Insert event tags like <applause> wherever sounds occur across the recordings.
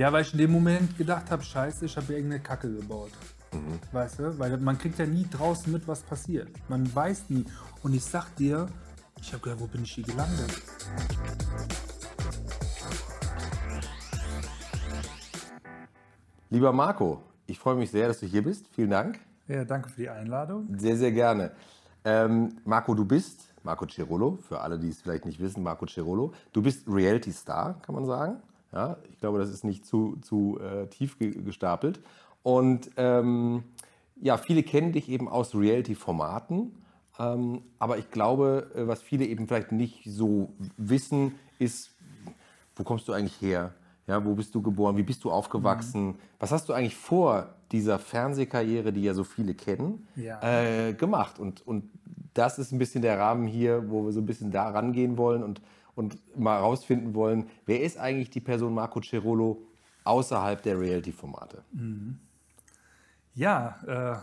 Ja, weil ich in dem Moment gedacht habe, scheiße, ich habe irgendeine Kacke gebaut. Weißt du? Weil man kriegt ja nie draußen mit, was passiert. Man weiß nie. Und ich sag dir, ich habe gedacht, wo bin ich hier gelandet? Lieber Marco, ich freue mich sehr, dass du hier bist. Vielen Dank. Ja, danke für die Einladung. Sehr, sehr gerne. Ähm, Marco, du bist Marco Cirolo, für alle, die es vielleicht nicht wissen, Marco Cirolo. Du bist Reality Star, kann man sagen. Ja, ich glaube, das ist nicht zu, zu äh, tief ge gestapelt. Und ähm, ja, viele kennen dich eben aus Reality-Formaten. Ähm, aber ich glaube, äh, was viele eben vielleicht nicht so wissen, ist, wo kommst du eigentlich her? Ja, wo bist du geboren? Wie bist du aufgewachsen? Was hast du eigentlich vor dieser Fernsehkarriere, die ja so viele kennen, Ja. äh, gemacht? Und, und das ist ein bisschen der Rahmen hier, wo wir so ein bisschen da rangehen wollen und, und mal rausfinden wollen, wer ist eigentlich die Person Marco Cerolo außerhalb der Reality-Formate? Ja, äh,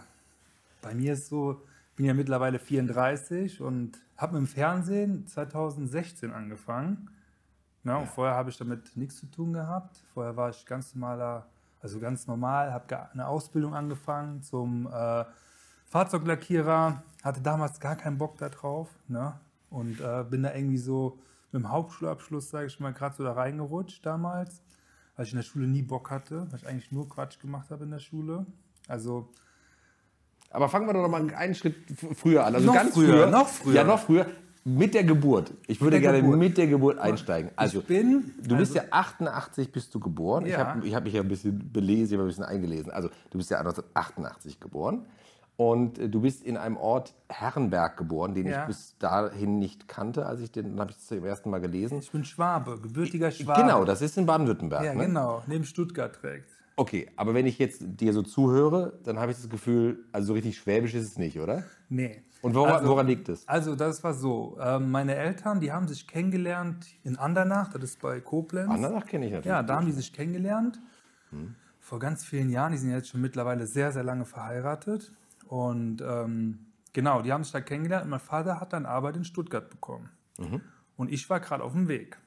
bei mir ist so, ich bin ja mittlerweile 34 und habe im Fernsehen 2016 angefangen. Na, und vorher habe ich damit nichts zu tun gehabt. Vorher war ich ganz normaler, also ganz normal, habe eine Ausbildung angefangen zum äh, Fahrzeuglackierer, hatte damals gar keinen Bock da drauf ne? und äh, bin da irgendwie so mit dem Hauptschulabschluss, sage ich mal, gerade so da reingerutscht damals, weil ich in der Schule nie Bock hatte, weil ich eigentlich nur Quatsch gemacht habe in der Schule. Also Aber fangen wir doch noch mal einen Schritt früher an. Also Noch ganz früher, früher, noch früher. Ja, noch früher. Mit der Geburt. Ich würde gerne Geburt. mit der Geburt einsteigen. Also, bin- du bist also- ja 88 bist du geboren. Ich Ja. habe ich hab mich ja ein bisschen belesen, ich habe ein bisschen eingelesen. Also, du bist ja 1988 geboren. Und äh, du bist in einem Ort Herrenberg geboren, den Ja. ich bis dahin nicht kannte, als ich den, habe ich zum ersten Mal gelesen. ich bin Schwabe, gebürtiger Schwabe. Genau, das ist in Baden-Württemberg. Ja, ne? genau, neben Stuttgart direkt. Okay, aber wenn ich jetzt dir so zuhöre, dann habe ich das Gefühl, also so richtig schwäbisch ist es nicht, oder? Nee. Und woran, Also- woran liegt es? Also das war so, ähm, meine Eltern, die haben sich kennengelernt in Andernach, das ist bei Koblenz. Andernach kenne ich natürlich. Ja, da haben die sich kennengelernt. Hm. Vor ganz vielen Jahren, die sind jetzt schon mittlerweile sehr, sehr lange verheiratet. Und ähm, genau, die haben sich da kennengelernt und mein Vater hat dann Arbeit in Stuttgart bekommen. Mhm. Und ich war gerade auf dem Weg.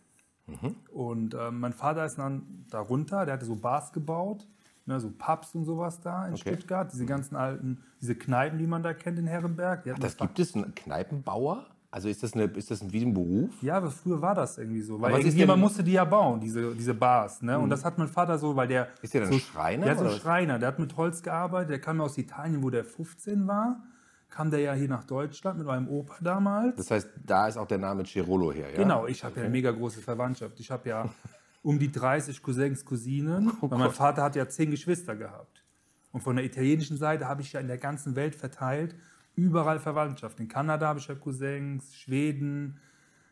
Und ähm, mein Vater ist dann da runter, der hatte so Bars gebaut, ne, so Pubs und sowas da in Okay. Stuttgart, diese ganzen alten, diese Kneipen, die man da kennt in Herrenberg. Hatten Das gibt es einen Kneipenbauer? Also ist das, eine, ist das wie ein Beruf? Ja, aber früher war das irgendwie so. Weil irgendjemand Mhm. musste die ja bauen, diese, diese Bars. Ne? Und das hat mein Vater so, weil der. Ist der dann so, Schreiner, Der ist so ein? Schreiner. Der hat mit Holz gearbeitet. Der kam aus Italien, wo der 15 war. Kam der ja hier nach Deutschland mit meinem Opa damals. Das heißt, da ist auch der Name Cirolo her, ja? Genau, ich habe ja eine mega große Verwandtschaft. Ich habe ja <laughs> um die 30 Cousins, Cousinen. Oh weil mein Vater hat ja zehn Geschwister gehabt. Und von der italienischen Seite habe ich ja in der ganzen Welt verteilt überall Verwandtschaft. In Kanada habe ich ja Cousins, Schweden.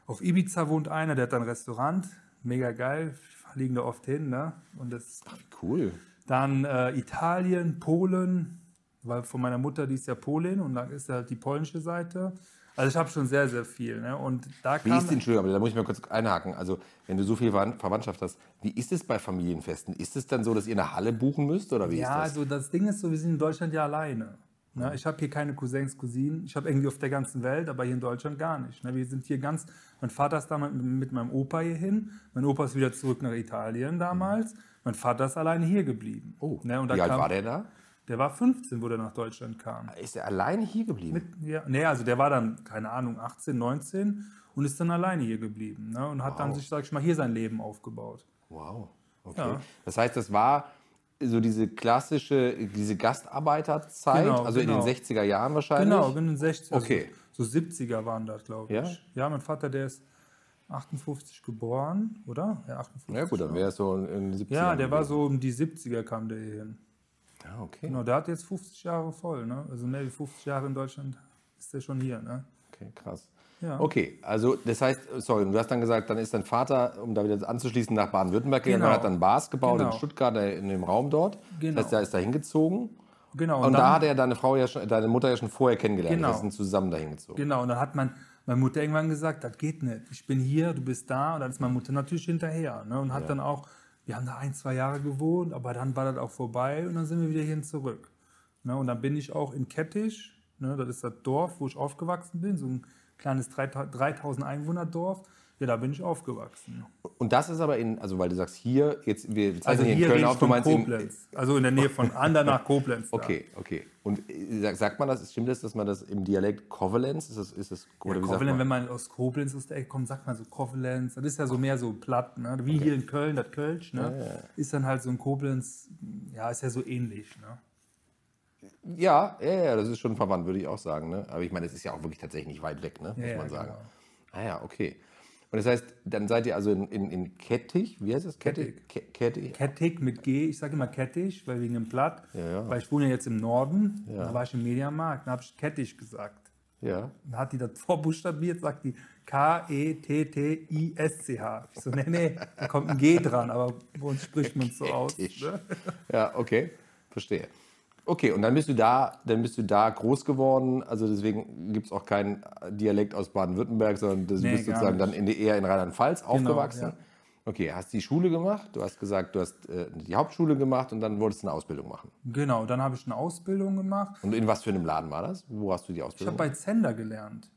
Auf Ibiza wohnt einer, der hat ein Restaurant. Mega geil. Fliegen da oft hin. Ne? Und das Cool. dann äh, Italien, Polen, weil von meiner Mutter, die ist ja Polin und dann ist halt die polnische Seite. Also ich habe schon sehr, sehr viel. Ne? Und da Wie ist denn, Entschuldigung, aber da muss ich mal kurz einhaken. Also, wenn du so viel Verwand- Verwandtschaft hast, wie ist es bei Familienfesten? Ist es dann so, dass ihr eine Halle buchen müsst oder wie Ja, ist das? also das Ding ist so, wir sind in Deutschland ja alleine. Ne? Ich habe hier keine Cousins, Cousinen. Ich habe irgendwie auf der ganzen Welt, aber hier in Deutschland gar nicht. Ne? Wir sind hier ganz. Mein Vater ist damals mit, mit meinem Opa hier hin. Mein Opa ist wieder zurück nach Italien damals. Mein Vater ist alleine hier geblieben. oh, ne? und wie alt kam, war der da? Der war 15, wo der nach Deutschland kam. Ist er alleine hier geblieben? Ja, nee, also der war dann, keine Ahnung, 18, 19 und ist dann alleine hier geblieben. Ne? Und hat dann sich, sag ich mal, hier sein Leben aufgebaut. Wow. Okay. Ja. Das heißt, das war so diese klassische, diese Gastarbeiterzeit, Genau, also genau. in den 60er Jahren wahrscheinlich? Genau, in den 60 also Okay. So 70er waren das, glaube ich. Ja? Ja, mein Vater, der ist 58 geboren, oder? Ja, 58. Ja gut, dann wäre es so in den 70ern. Ja, der war so um die 70er kam der hier hin. Ja, okay. Genau, der hat jetzt 50 Jahre voll, ne? Also mehr wie 50 Jahre in Deutschland ist der schon hier, ne? Okay, krass. Ja. Okay, also das heißt, sorry, du hast dann gesagt, dann ist dein Vater, um da wieder anzuschließen, nach Baden-Württemberg gegangen, Genau. und hat dann Bars gebaut Genau. in Stuttgart, äh, in dem Raum dort. Genau. Das heißt, er ist da hingezogen. Genau, Und, da dann- hat er deine Frau ja schon, deine Mutter ja schon vorher kennengelernt. Genau. Das sind zusammen dahin gezogen. Genau, und dann hat man, meine Mutter irgendwann gesagt, das geht nicht. Ich bin hier, du bist da. Und dann ist meine Mutter natürlich hinterher. Ne? Und hat dann auch, wir haben da ein, zwei Jahre gewohnt, aber dann war das auch vorbei und dann sind wir wieder hierhin zurück. Ne? Und dann bin ich auch in Kettisch, ne? das ist das Dorf, wo ich aufgewachsen bin, so ein kleines 3000 Einwohner Dorf, Ja, da bin ich aufgewachsen. Und das ist aber in, also weil du sagst hier, jetzt wir zeichnen Also hier in Köln auf, du meinst in, Koblenz. Also in der Nähe von Andernach, Koblenz. da. Okay, okay. Und äh, sag- sagt man das, stimmt das, dass man das im Dialekt Kovalenz, ist das, ist das, oder Ja, wie sagt Kovalenz, wenn man aus Koblenz aus der Ecke kommt, sagt man so Kovalenz. Das ist ja so mehr so platt, ne? Wie hier in Köln, das Kölsch, ne? Ist dann halt so ein Koblenz, ja, ist ja so ähnlich, ne? Ja, ja, ja, das ist schon verwandt, würde ich auch sagen. Ne? Aber ich meine, es ist ja auch wirklich tatsächlich nicht weit weg, ne? muss Ja, man sagen. genau. Ah ja, okay. Und das heißt, dann seid ihr also in, in, in Kettich, wie heißt das? Kettich? Ke- Kettich? Kettig mit G, ich sage immer Kettich, weil wegen dem Platt. Ja, ja. Weil ich wohne ja jetzt im Norden, da war ich im Mediamarkt, da habe ich Kettich gesagt. Ja. Dann hat die das vorbuchstabiert, sagt die K-E-T-T-I-S-C-H. Ich so, nee, nee, da kommt ein G dran, aber bei uns spricht man es so <laughs> aus. Ne? Ja, okay. Verstehe. Okay, und dann bist du da, dann bist du da groß geworden. Also deswegen gibt es auch keinen Dialekt aus Baden-Württemberg, sondern du Nee, bist sozusagen dann nicht. in, der- eher in Rheinland-Pfalz aufgewachsen. ja. Okay, hast die Schule gemacht, du hast gesagt, du hast äh, die Hauptschule gemacht und dann wolltest du eine Ausbildung machen. Genau, dann habe ich eine Ausbildung gemacht. Und in was für einem Laden war das? Wo hast du die Ich Ausbildung habe bei Zender gelernt.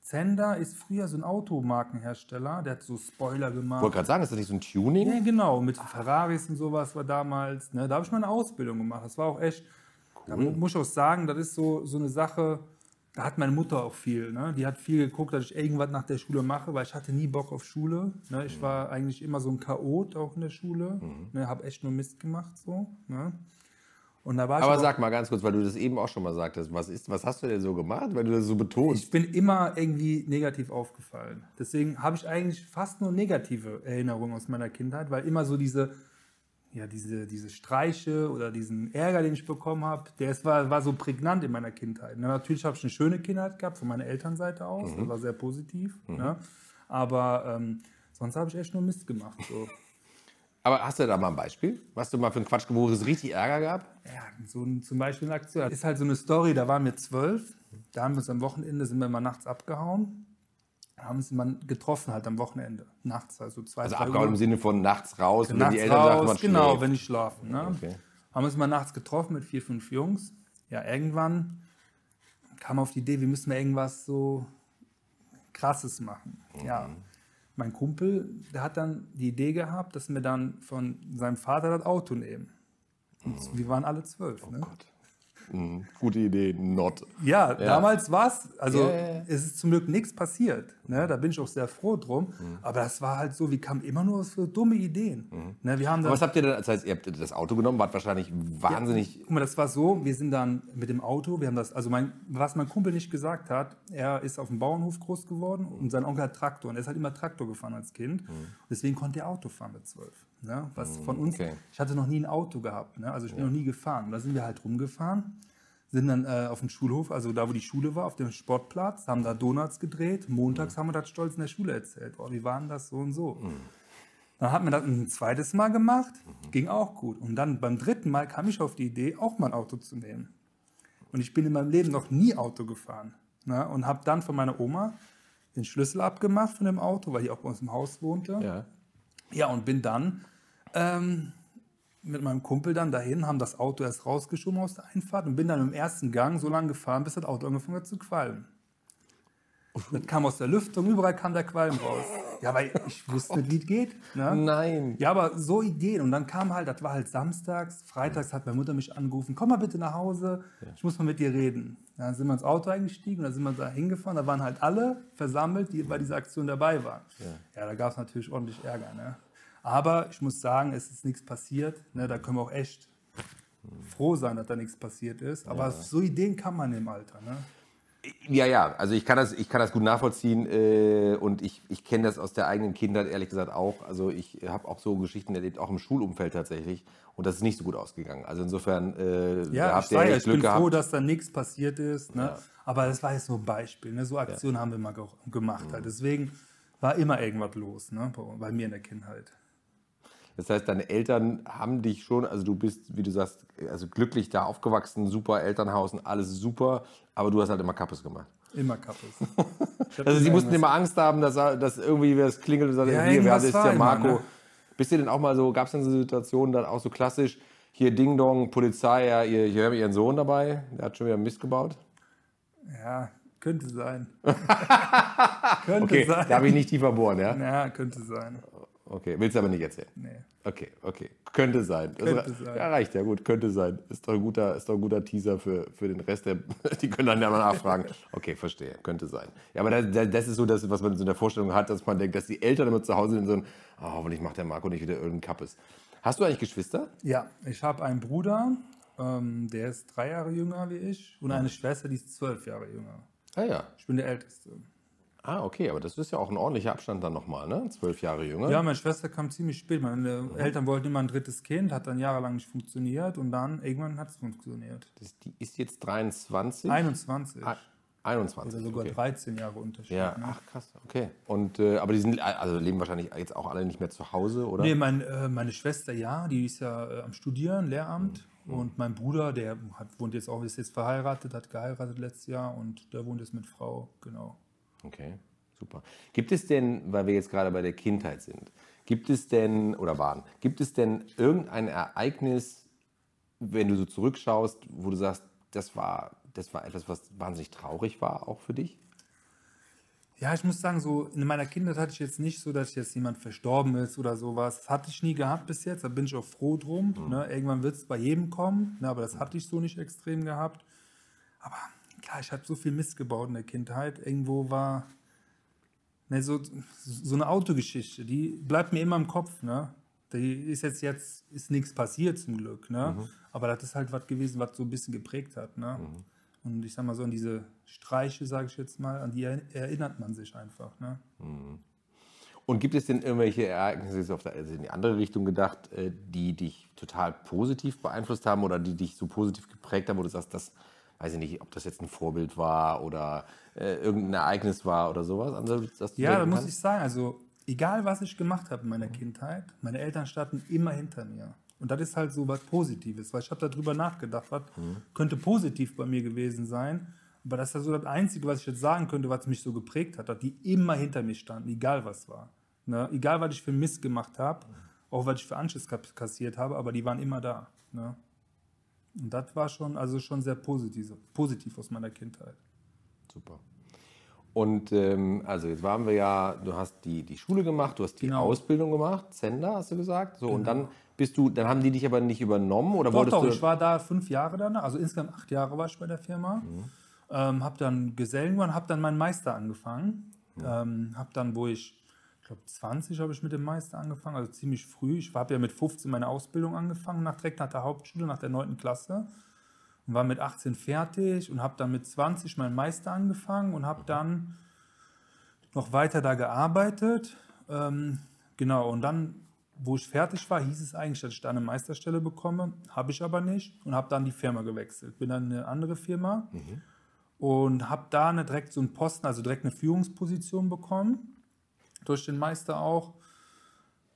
Zender ist früher so ein Automarkenhersteller, der hat so Spoiler Ich gemacht. wollte gerade sagen, ist das nicht so ein Tuning? Ja, genau, mit Ferraris und sowas war damals. Ne? Da habe ich meine Ausbildung gemacht. Das war auch echt, da mu- muss ich auch sagen, das ist so, so eine Sache, da hat meine Mutter auch viel. Ne? Die hat viel geguckt, dass ich irgendwas nach der Schule mache, weil ich hatte nie Bock auf Schule. Ne? Ich war eigentlich immer so ein Chaot auch in der Schule. Ne? Habe echt nur Mist gemacht. So, ne? Und da war Aber sag mal ganz kurz, weil du das eben auch schon mal sagtest, was, ist, was hast du denn so gemacht, weil du das so betonst? Ich bin immer irgendwie negativ aufgefallen. Deswegen habe ich eigentlich fast nur negative Erinnerungen aus meiner Kindheit, weil immer so diese, ja, diese, diese Streiche oder diesen Ärger, den ich bekommen habe, der ist, war, war so prägnant in meiner Kindheit. Ne, natürlich habe ich eine schöne Kindheit gehabt, von meiner Elternseite aus. Das war sehr positiv. Ne? Aber ähm, sonst habe ich echt nur Mist gemacht. So. <laughs> Aber hast du da mal ein Beispiel? Was du mal für einen Quatsch, wo es richtig Ärger gab? Ja, so ein, zum Beispiel eine Aktion. Das ist halt so eine Story, da waren wir zwölf, da haben wir uns am Wochenende, sind wir mal nachts abgehauen, haben uns mal getroffen halt am Wochenende, nachts, also zwei, Also abgehauen im. Sinne von nachts raus, wenn nachts die Eltern sagen, raus, man genau, schläft. wenn ich schlafen. Ne? Okay. Haben uns mal nachts getroffen mit vier, fünf Jungs. Ja, irgendwann kam auf die Idee, wir müssen mal irgendwas so Krasses machen. Ja, Mhm. mein Kumpel, der hat dann die Idee gehabt, dass wir dann von seinem Vater das Auto nehmen. Und wir waren alle zwölf. ne? Oh Gott. Mhm, gute Idee, not. Ja, damals war es, also Ja, ja, ja. es ist zum Glück nichts passiert. Ne? Da bin ich auch sehr froh drum. Mhm. Aber das war halt so, wir kamen immer nur für dumme Ideen. Ne? Wir haben Aber was habt ihr denn, das heißt, ihr habt das Auto genommen, wart wahrscheinlich wahnsinnig. guck mal, das war so, wir sind dann mit dem Auto, wir haben das, also mein, was mein Kumpel nicht gesagt hat, er ist auf dem Bauernhof groß geworden und sein Onkel hat Traktor und er ist halt immer Traktor gefahren als Kind. Deswegen konnte er Auto fahren mit zwölf. Ne? Was von uns, okay. ich hatte noch nie ein Auto gehabt, ne? also ich bin noch nie gefahren. Da sind wir halt rumgefahren, sind dann äh, auf dem Schulhof, also da, wo die Schule war, auf dem Sportplatz, haben da Donuts gedreht. Montags haben wir das stolz in der Schule erzählt. Oh, wie waren das so und so. Dann hat man das ein zweites Mal gemacht, ging auch gut. Und dann beim dritten Mal kam ich auf die Idee, auch mal ein Auto zu nehmen. Und ich bin in meinem Leben noch nie Auto gefahren. Ne? Und habe dann von meiner Oma den Schlüssel abgemacht von dem Auto, weil die auch bei uns im Haus wohnte. Ja. Ja, und bin dann ähm, mit meinem Kumpel dann dahin, haben das Auto erst rausgeschoben aus der Einfahrt und bin dann im ersten Gang so lange gefahren, bis das Auto angefangen hat zu qualmen. Das kam aus der Lüftung, überall kam der Qualm raus. Ja, weil ich wusste wie es geht. Ne? Nein. Ja, aber so Ideen. Und dann kam halt, das war halt samstags, freitags hat meine Mutter mich angerufen, komm mal bitte nach Hause, ich muss mal mit dir reden. Dann sind wir ins Auto eingestiegen und dann sind wir da hingefahren. Da waren halt alle versammelt, die bei dieser Aktion dabei waren. Ja, da gab es natürlich ordentlich Ärger. Ne? Aber ich muss sagen, es ist nichts passiert. Ne? Da können wir auch echt froh sein, dass da nichts passiert ist. Aber so Ideen kann man im Alter. Ne? Ja, ja, also ich kann das, ich kann das gut nachvollziehen äh, und ich, ich kenne das aus der eigenen Kindheit ehrlich gesagt auch. Also ich habe auch so Geschichten erlebt, auch im Schulumfeld tatsächlich. Und das ist nicht so gut ausgegangen. Also insofern äh, Ja, habt ihr ja, ich Glück bin gehabt. froh, dass da nichts passiert ist. Ne? Aber das war jetzt so ein Beispiel. Ne? So Aktionen haben wir mal ge gemacht. Mhm. Halt. Deswegen war immer irgendwas los ne? bei mir in der Kindheit. Das heißt, deine Eltern haben dich schon, also du bist, wie du sagst, also glücklich da aufgewachsen, super Elternhaus und alles super, aber du hast halt immer Kappes gemacht. Immer Kappes. <laughs> Ich Also sie mussten immer Angst haben, dass, dass irgendwie das klingelt und sagt, Ja, hier, wer ist der immer, Marco? ne? Bist du denn auch mal so, gab es denn so Situationen dann auch so klassisch, hier Ding Dong, Polizei, ja, ihr, hier haben wir ihren Sohn dabei, der hat schon wieder Mist gebaut? Ja, Könnte sein. <laughs> könnte Okay, sein. darf ich nicht tiefer bohren, ja? Ja, könnte sein. Okay, willst du aber nicht erzählen. Nee. Okay, okay. Könnte sein. Das Könnte re- sein. Ja, reicht ja gut. Könnte sein. Ist doch ein guter, ist doch ein guter Teaser für, für den Rest der. <laughs> Die können dann ja mal nachfragen. Okay, verstehe. Könnte sein. Ja, aber das, das ist so das, was man so in der Vorstellung hat, dass man denkt, dass die Eltern immer zu Hause sind und so ein, oh, hoffentlich macht der Marco nicht wieder irgendeinen Kappes. Hast du eigentlich Geschwister? Ja, ich habe einen Bruder, ähm, der ist drei Jahre jünger wie ich, und eine Schwester, die ist zwölf Jahre jünger. Ah ja. Ich bin der Älteste. Ah, okay, aber das ist ja auch ein ordentlicher Abstand dann nochmal, ne? Zwölf Jahre jünger. Ja, meine Schwester kam ziemlich spät. Meine Eltern wollten immer ein drittes Kind, hat dann jahrelang nicht funktioniert und dann irgendwann hat es funktioniert. Das, die ist jetzt 23? 21. Ah, 21. Oder sogar okay. 13 Jahre Unterschied. Ja, ne? ach krass, okay. Und äh, aber die sind also leben wahrscheinlich jetzt auch alle nicht mehr zu Hause, oder? Nee, mein, äh, meine Schwester, ja, die ist ja äh, am Studieren, Lehramt. Und mein Bruder, der hat, wohnt jetzt auch, ist jetzt verheiratet, hat geheiratet letztes Jahr und der wohnt jetzt mit Frau, genau. Okay, super. Gibt es denn, weil wir jetzt gerade bei der Kindheit sind, gibt es denn, oder waren, gibt es denn irgendein Ereignis, wenn du so zurückschaust, wo du sagst, das war, das war etwas, was wahnsinnig traurig war, auch für dich? Ja, ich muss sagen, so in meiner Kindheit hatte ich jetzt nicht so, dass jetzt jemand verstorben ist oder sowas. Das hatte ich nie gehabt bis jetzt, da bin ich auch froh drum. Ne? Irgendwann wird es bei jedem kommen, ne? aber das hatte ich so nicht extrem gehabt. Aber klar, ich habe so viel Mist gebaut in der Kindheit. Irgendwo war ne, so, so eine Autogeschichte, die bleibt mir immer im Kopf. Ne? Die ist jetzt, jetzt ist nichts passiert zum Glück. Ne? Aber das ist halt was gewesen, was so ein bisschen geprägt hat. Ne? Und ich sag mal so an diese Streiche, sage ich jetzt mal, an die er- erinnert man sich einfach. Ne? Und gibt es denn irgendwelche Ereignisse, jetzt auf der, also in die andere Richtung gedacht, äh, die dich total positiv beeinflusst haben oder die dich so positiv geprägt haben, wo du sagst, das weiß ich nicht, ob das jetzt ein Vorbild war oder äh, irgendein Ereignis war oder sowas? das Ja, da muss ich sagen, also egal was ich gemacht habe in meiner Kindheit, meine Eltern standen immer hinter mir. Und das ist halt so was Positives, weil ich habe darüber nachgedacht, was könnte positiv bei mir gewesen sein. Aber das ist ja so das Einzige, was ich jetzt sagen könnte, was mich so geprägt hat, dass die immer hinter mir standen, egal was war. Ne? Egal, was ich für Mist gemacht habe, auch was ich für Anschiss kassiert habe, aber die waren immer da. Ne? Und das war schon, also schon sehr positiv, positiv aus meiner Kindheit. Super. Und ähm, also jetzt waren wir ja, du hast die, die Schule gemacht, du hast die Genau. Ausbildung gemacht, Sender hast du gesagt. So, und dann bist du, dann haben die dich aber nicht übernommen oder Doch, wolltest doch, du. ich war da fünf Jahre dann, also insgesamt acht Jahre war ich bei der Firma. Ähm, habe dann Gesellen geworden, habe dann meinen Meister angefangen. Ähm, habe dann, wo ich, ich glaube 20 habe ich mit dem Meister angefangen, also ziemlich früh. Ich habe ja mit 15 meine Ausbildung angefangen, nach, direkt nach der Hauptschule, nach der 9. Klasse. Und war mit 18 fertig und habe dann mit 20 meinen Meister angefangen und habe dann noch weiter da gearbeitet. Ähm, genau, und dann, wo ich fertig war, hieß es eigentlich, dass ich da eine Meisterstelle bekomme. Habe ich aber nicht und habe dann die Firma gewechselt. Bin dann in eine andere Firma und habe da eine, direkt so einen Posten, also direkt eine Führungsposition bekommen. Durch den Meister auch.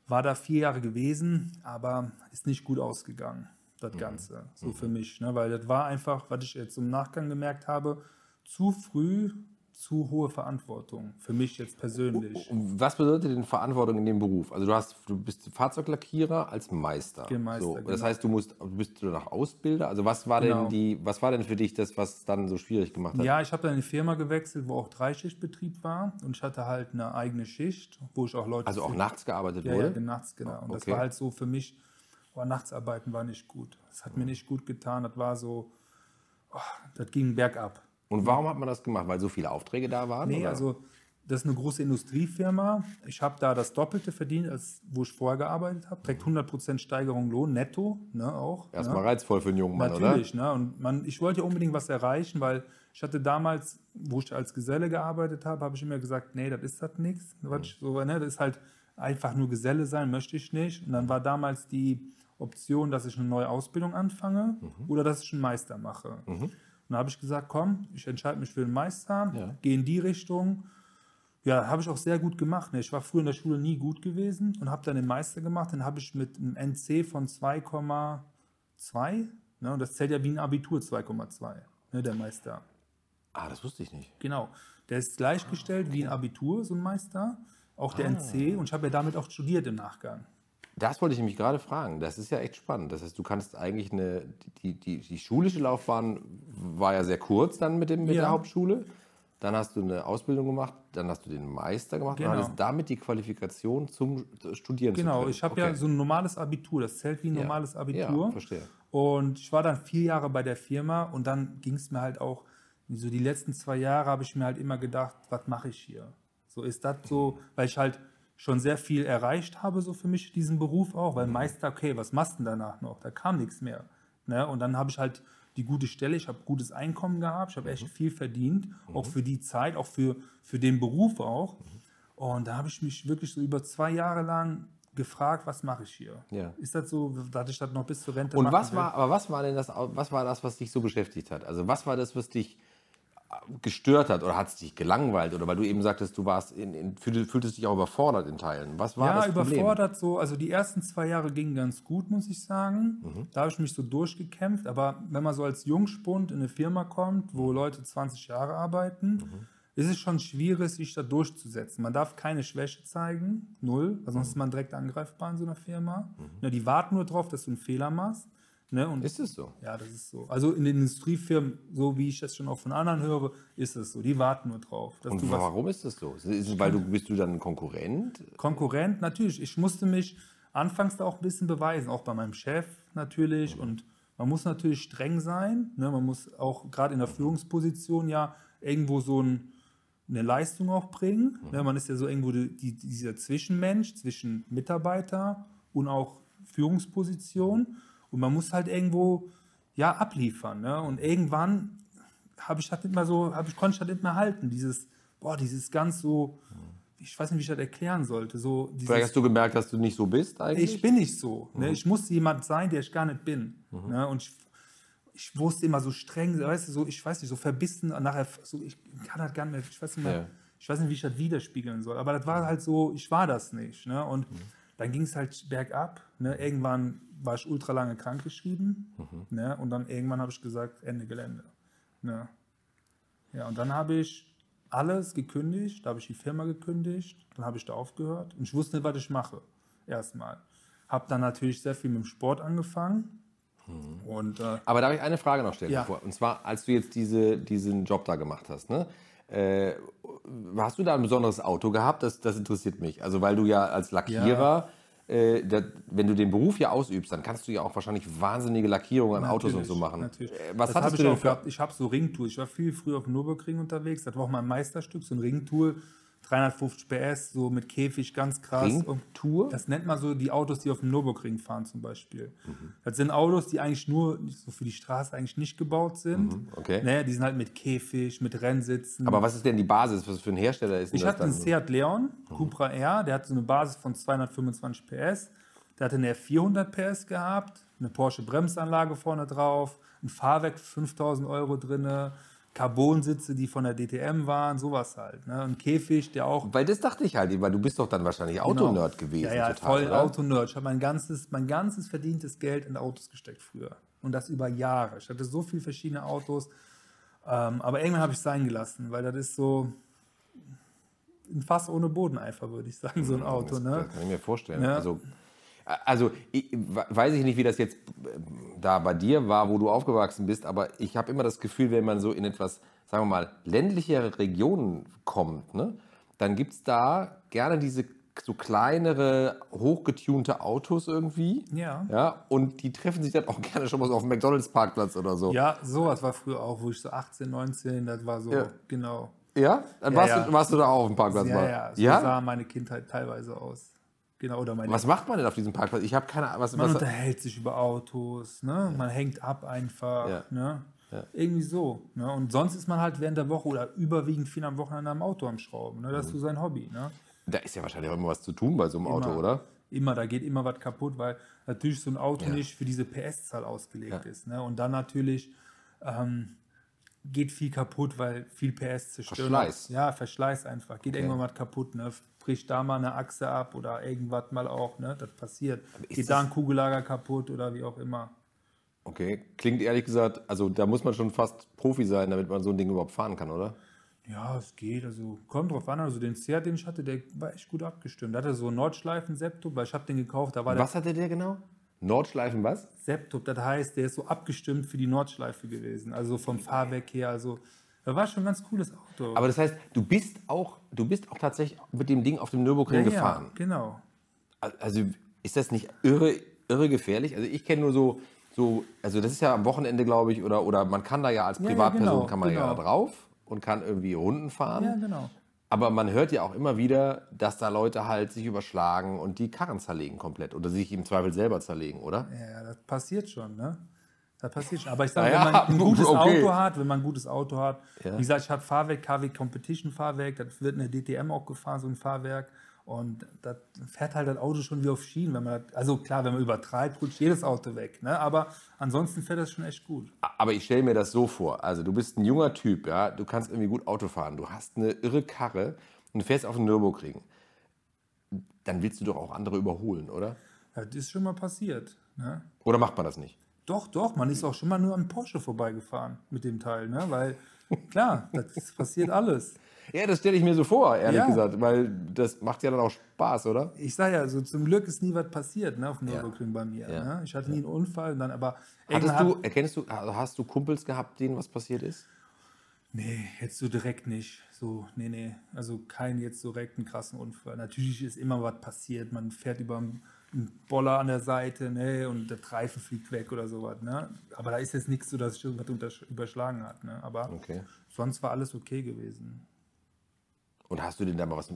War da vier Jahre gewesen, aber ist nicht gut ausgegangen, das Ganze. So für mich. Ne? Weil das war einfach, was ich jetzt im Nachgang gemerkt habe, zu früh zu hohe Verantwortung. Für mich jetzt persönlich. Und Was bedeutet denn Verantwortung in dem Beruf? Also du hast, du bist Fahrzeuglackierer als Meister. Meister, so, Das genau. heißt, du musst, du bist du noch Ausbilder. Also was war Genau. denn die, was war denn für dich das, was dann so schwierig gemacht hat? Ja, ich habe dann in eine Firma gewechselt, wo auch Dreischichtbetrieb war und ich hatte halt eine eigene Schicht, wo ich auch Leute. Also auch nachts gearbeitet Ja, wurde? ja, nachts, genau. Und das Okay. war halt so für mich, oh, Nachtsarbeiten war nicht gut. Das hat mir nicht gut getan. Das war so, oh, das ging bergab. Und warum hat man das gemacht? Weil so viele Aufträge da waren? Nee, oder? also das ist eine große Industriefirma. Ich habe da das Doppelte verdient, als wo ich vorher gearbeitet habe. Direkt 100% Steigerung Lohn, netto, ne, auch. Erstmal ne? reizvoll für einen jungen Mann, Natürlich, ne? Und man, ich wollte ja unbedingt was erreichen, weil ich hatte damals, wo ich als Geselle gearbeitet habe, habe ich immer gesagt, nee, das ist das nichts. Ich So, ne? Das ist halt einfach nur Geselle sein, möchte ich nicht. Und dann war damals die Option, dass ich eine neue Ausbildung anfange oder dass ich einen Meister mache. Und da habe ich gesagt, komm, ich entscheide mich für den Meister, Ja. gehe in die Richtung. Ja, habe ich auch sehr gut gemacht. Ne? Ich war früher in der Schule nie gut gewesen und habe dann den Meister gemacht. Den habe ich mit einem NC von 2,2. Ne? Und das zählt ja wie ein Abitur 2,2, ne? der Meister. Ah, das wusste ich nicht. Genau. Der ist gleichgestellt wie ein Abitur, so ein Meister. Auch der Ah. NC. Und ich habe ja damit auch studiert im Nachgang. Das wollte ich nämlich gerade fragen. Das ist ja echt spannend. Das heißt, du kannst eigentlich eine, die, die, die schulische Laufbahn war ja sehr kurz dann mit, dem, mit Ja. der Hauptschule. dann hast du eine Ausbildung gemacht, dann hast du den Meister gemacht Genau. und hattest damit die Qualifikation zum Studieren zu Genau, ich habe Okay. ja so ein normales Abitur, das zählt wie ein Ja. normales Ja, Abitur. verstehe. Und ich war dann vier Jahre bei der Firma und dann ging es mir halt auch, so die letzten zwei Jahre habe ich mir halt immer gedacht, was mache ich hier? So ist das so, weil ich halt schon sehr viel erreicht habe, so für mich, diesen Beruf auch, weil Meister, okay, was machst du denn danach noch? Da kam nichts mehr. Ne? Und dann habe ich halt die gute Stelle, ich habe gutes Einkommen gehabt, ich habe echt viel verdient, auch für die Zeit, auch für, für den Beruf auch. Und da habe ich mich wirklich so über zwei Jahre lang gefragt, was mache ich hier? Ja. Ist das so, dass ich das noch bis zur Rente Und was will? war, aber was war denn das, was war das, was dich so beschäftigt hat? Also was war das, was dich gestört hat oder hat es dich gelangweilt oder weil du eben sagtest, du warst in, in, fühl- fühltest dich auch überfordert in Teilen. Was war ja, das Problem? überfordert so. Also die ersten zwei Jahre gingen ganz gut, muss ich sagen. Mhm. Da habe ich mich so durchgekämpft. Aber wenn man so als Jungspund in eine Firma kommt, Mhm. wo Leute 20 Jahre arbeiten, ist es schon schwierig, sich da durchzusetzen. Man darf keine Schwäche zeigen, null, weil sonst ist man direkt angreifbar in so einer Firma. Ja, die warten nur drauf, dass du einen Fehler machst. Ne? Und Mhm. Ist es so? ja, das ist so. Also in den Industriefirmen, so wie ich das schon auch von anderen höre, ist es so. Die warten nur drauf, Und warum ist das so? Ist es, weil du bist du dann ein Konkurrent? Konkurrent, natürlich. Ich musste mich anfangs da auch ein bisschen beweisen, auch bei meinem Chef natürlich. Und man muss natürlich streng sein. Ne? Man muss auch gerade in der Führungsposition ja irgendwo so ein, eine Leistung auch bringen. Ne? Man ist ja so irgendwo die, die, dieser Zwischenmensch zwischen Mitarbeiter und auch Führungsposition. Und man muss halt irgendwo ja abliefern. Ne? Und irgendwann habe ich das nicht mehr so, habe ich, konnte ich das nicht mehr halten. Dieses, boah, dieses ganz so, ich weiß nicht, wie ich das erklären sollte. So Vielleicht dieses, hast du gemerkt, dass du nicht so bist eigentlich? ich bin nicht so. Ne? Ich musste jemand sein, der ich gar nicht bin. Ne? Und ich, ich wusste immer so streng, weißt du, so, ich weiß nicht, so verbissen, und nachher, so, ich kann das gar nicht mehr, ich weiß nicht mehr, Ja. ich weiß nicht, wie ich das widerspiegeln soll. Aber das war halt so, ich war das nicht. Ne? Und dann ging es halt bergab. Ne? Irgendwann war ich ultra lange krankgeschrieben. Ne? Und dann irgendwann habe ich gesagt, Ende Gelände. Ne? Ja, und dann habe ich alles gekündigt, da habe ich die Firma gekündigt, dann habe ich da aufgehört und ich wusste nicht, was ich mache. Erstmal. Habe dann natürlich sehr viel mit dem Sport angefangen. Und äh, Aber darf ich eine Frage noch stellen? Ja. Und zwar, als du jetzt diese, diesen Job da gemacht hast, ne? Äh, hast du da ein besonderes Auto gehabt? Das, das interessiert mich. Also, weil du ja als Lackierer, äh, da, wenn du den Beruf ja ausübst, dann kannst du ja auch wahrscheinlich wahnsinnige Lackierungen an Autos und so machen. Natürlich. Äh, Was das hattest ich du denn für. gehabt. Ich habe so Ringtool. Ich war viel früher auf dem Nürburgring unterwegs. Das war auch mein Meisterstück, so ein Ringtool. 350 PS, so mit Käfig, ganz krass. Ringtour? Das nennt man so die Autos, die auf dem Nürburgring fahren zum Beispiel. Mhm. Das sind Autos, die eigentlich nur so für die Straße eigentlich nicht gebaut sind. Mhm, okay. Naja, die sind halt mit Käfig, mit Rennsitzen. Aber was ist denn die Basis? Was für ein Hersteller ist denn Ich das hatte einen dann? Seat Leon, Cupra R, der hatte so eine Basis von 225 PS. Der hatte eine 400 PS gehabt, eine Porsche Bremsanlage vorne drauf, ein Fahrwerk für 5000 Euro drin, Carbonsitze, die von der DTM waren, sowas halt. Ne? Ein Käfig, der auch Weil das dachte ich halt, weil du bist doch dann wahrscheinlich Autonerd gewesen. Genau. ja, ja, total, voll? Autonerd. Ich habe mein ganzes, mein ganzes verdientes Geld in Autos gesteckt früher. Und das über Jahre. Ich hatte so viele verschiedene Autos. Ähm, aber irgendwann habe ich es sein gelassen, weil das ist so ein Fass ohne Bodeneifer, würde ich sagen, so ein Auto. Das, Ne? das kann ich mir vorstellen. Ja. Also, also ich, weiß ich nicht, wie das jetzt äh, da bei dir war, wo du aufgewachsen bist, aber ich habe immer das Gefühl, wenn man so in etwas, sagen wir mal, ländlichere Regionen kommt, ne, dann gibt es da gerne diese so kleinere, hochgetunte Autos irgendwie. Ja. Ja, und die treffen sich dann auch <laughs> gerne schon mal so auf dem McDonalds-Parkplatz oder so. Ja, sowas war früher auch, wo ich so 18, 19, das war so, Ja. genau. Ja? Dann Ja, warst, ja. Du, warst du da auch auf dem Parkplatz Ja, mal? ja, so ja? sah meine Kindheit teilweise aus. Genau, oder meine Was macht man denn auf diesem Parkplatz? Ich habe keine Ahnung. Was, Man was, unterhält sich über Autos, ne? man hängt ab einfach. Ja. Ne? Irgendwie so. Ne? Und sonst ist man halt während der Woche oder überwiegend viel am Wochenende am Auto am Schrauben. Ne? Das ist so sein Hobby. Ne? da ist ja wahrscheinlich auch immer was zu tun bei so einem Auto, Immer. oder? Immer, da geht immer was kaputt, weil natürlich so ein Auto Ja. nicht für diese PS-Zahl ausgelegt Ja. ist. Ne? Und dann natürlich ähm, geht viel kaputt, weil viel PS zerstören. Verschleiß. Ja, Verschleiß einfach. Geht Okay. irgendwann was kaputt. Ne? Bricht da mal eine Achse ab oder irgendwas mal auch. Ne? Das passiert. Geht da ein Kugellager kaputt oder wie auch immer. Okay, klingt ehrlich gesagt, also da muss man schon fast Profi sein, damit man so ein Ding überhaupt fahren kann, oder? Ja, es geht. Also kommt drauf an. Also den Seat, den ich hatte, der war echt gut abgestimmt. Der hatte so einen Nordschleifen-Septop, weil ich habe den gekauft. Da war Was hatte der genau? Nordschleifen was? Septop, das heißt, der ist so abgestimmt für die Nordschleife gewesen. Also vom Fahrwerk her. Also Das war schon ein ganz cooles Auto. Aber das heißt, du bist auch, du bist auch tatsächlich mit dem Ding auf dem Nürburgring ja, gefahren. Ja, genau. Also ist das nicht irre, irre gefährlich? Also ich kenne nur so, so, also das ist ja am Wochenende, glaube ich, oder, oder man kann da ja als Ja, ja, Privatperson genau, kann man ja genau. da drauf und kann irgendwie Runden fahren. Ja, genau. Aber man hört ja auch immer wieder, dass da Leute halt sich überschlagen und die Karren zerlegen komplett oder sich im Zweifel selber zerlegen, oder? Ja, das passiert schon, ne? Das passiert schon. Aber ich sage, ja, wenn man ein <laughs> gutes okay. Auto hat, wenn man ein gutes Auto hat, Ja. wie gesagt, ich habe Fahrwerk, KW Competition Fahrwerk, das wird eine DTM auch gefahren, so ein Fahrwerk. Und das fährt halt das Auto schon wie auf Schienen. Wenn man das, also klar, wenn man übertreibt, rutscht jedes Auto weg. Ne? Aber ansonsten fährt das schon echt gut. Aber ich stelle mir das so vor. Also du bist ein junger Typ, ja, du kannst irgendwie gut Auto fahren, du hast eine irre Karre und fährst auf den Nürburgring. Dann willst du doch auch andere überholen, oder? Das ist schon mal passiert. Ne? Oder macht man das nicht? Doch, doch, man ist auch schon mal nur an Porsche vorbeigefahren mit dem Teil. Ne? Weil, <laughs> klar, das passiert alles. Ja, das stelle ich mir so vor, ehrlich Ja. gesagt, weil das macht ja dann auch Spaß, oder? Ich sage ja, so zum Glück ist nie was passiert ne, auf dem Nürburgring bei mir. Ja. Ne? Ich hatte nie einen Unfall, dann aber Hattest du, erkennst du, also hast du Kumpels gehabt, denen was passiert ist? Nee, jetzt so direkt nicht. So, nee, nee. Also kein jetzt so direkt einen krassen Unfall. Natürlich ist immer was passiert. Man fährt über einen einen Boller an der Seite, ne, und der Reifen fliegt weg oder sowas, ne. Aber da ist jetzt nichts so, dass sich irgendwas überschlagen hat, ne. Aber Okay. sonst war alles okay gewesen. Und hast du denn da mal was,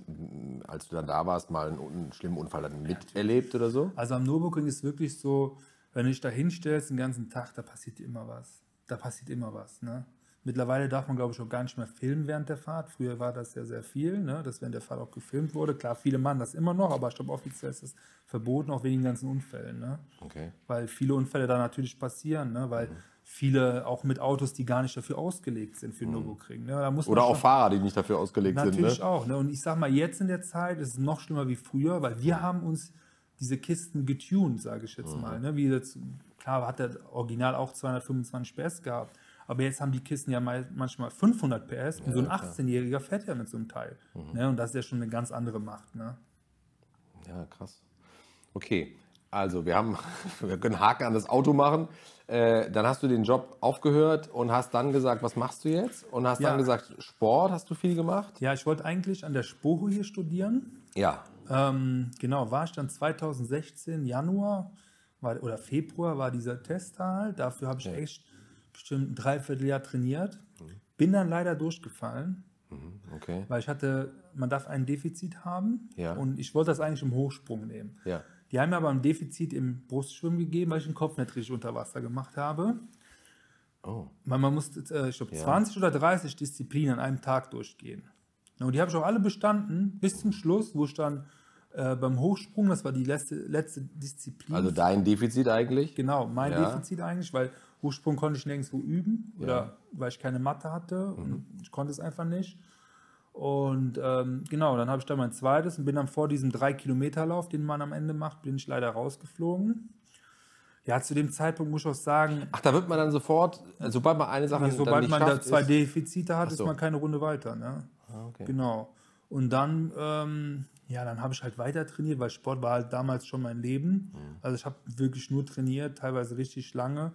als du dann da warst, mal einen, einen schlimmen Unfall dann miterlebt oder so? Also am Nürburgring ist wirklich so, wenn du dich da hinstellst den ganzen Tag, da passiert immer was. Da passiert immer was. Ne? Mittlerweile darf man, glaube ich, auch gar nicht mehr filmen während der Fahrt. Früher war das ja sehr viel, ne? dass während der Fahrt auch gefilmt wurde. Klar, viele machen das immer noch, aber ich glaube, offiziell ist das verboten, auch wegen den ganzen Unfällen. Ne? Okay. Weil viele Unfälle da natürlich passieren, ne? weil viele auch mit Autos, die gar nicht dafür ausgelegt sind für den Nürburgring. Ne? Oder auch Fahrer, die nicht dafür ausgelegt Natürlich sind. Ne? auch. Ne? Und ich sag mal, jetzt in der Zeit ist es noch schlimmer wie früher, weil wir haben uns diese Kisten getuned, sage ich Mhm. jetzt mal. Ne? Wie jetzt, klar hat der Original auch 225 PS gehabt, aber jetzt haben die Kisten ja mal, manchmal 500 PS und so ein 18-Jähriger fährt ja mit so einem Teil. Mhm. Ne? Und das ist ja schon eine ganz andere Macht. Ne? Ja, krass. Okay, also wir haben, <laughs> wir können Haken an das Auto machen. Äh, dann hast du den Job aufgehört und hast dann gesagt, was machst du jetzt? Und hast Ja. dann gesagt, Sport hast du viel gemacht? Ja, ich wollte eigentlich an der Spoho hier studieren. Ja. Ähm, genau, war ich dann 2016, Januar war, oder Februar war dieser Test halt. Dafür habe ich echt bestimmt ein Dreivierteljahr trainiert. Bin dann leider durchgefallen, Okay. weil ich hatte, man darf ein Defizit haben Ja. und ich wollte das eigentlich im Hochsprung nehmen. Ja. Die haben mir aber ein Defizit im Brustschwimmen gegeben, weil ich den Kopf nicht richtig unter Wasser gemacht habe. Oh. Man, man musste, äh, ich glaube, 20 oder 30 Disziplinen an einem Tag durchgehen. Ja, Und die habe ich auch alle bestanden, bis zum Schluss, wo ich dann äh, beim Hochsprung, das war die letzte, letzte Disziplin. Also dein Defizit eigentlich? genau, mein Ja. Defizit eigentlich, weil Hochsprung konnte ich nirgendwo üben oder weil ich keine Matte hatte Mhm. und ich konnte es einfach nicht. Und ähm, genau, dann habe ich dann mein zweites und bin dann vor diesem 3-Kilometer-Lauf, den man am Ende macht, bin ich leider rausgeflogen. Ja, zu dem Zeitpunkt muss ich auch sagen, Ach, da wird man dann sofort, sobald man eine Sache sobald nicht man da schafft, zwei ist, Defizite hat, so. ist man keine Runde weiter. Ne? Ah, okay. Genau. Und dann, ähm, ja, dann habe ich halt weiter trainiert, weil Sport war halt damals schon mein Leben. Mhm. Also ich habe wirklich nur trainiert, teilweise richtig lange.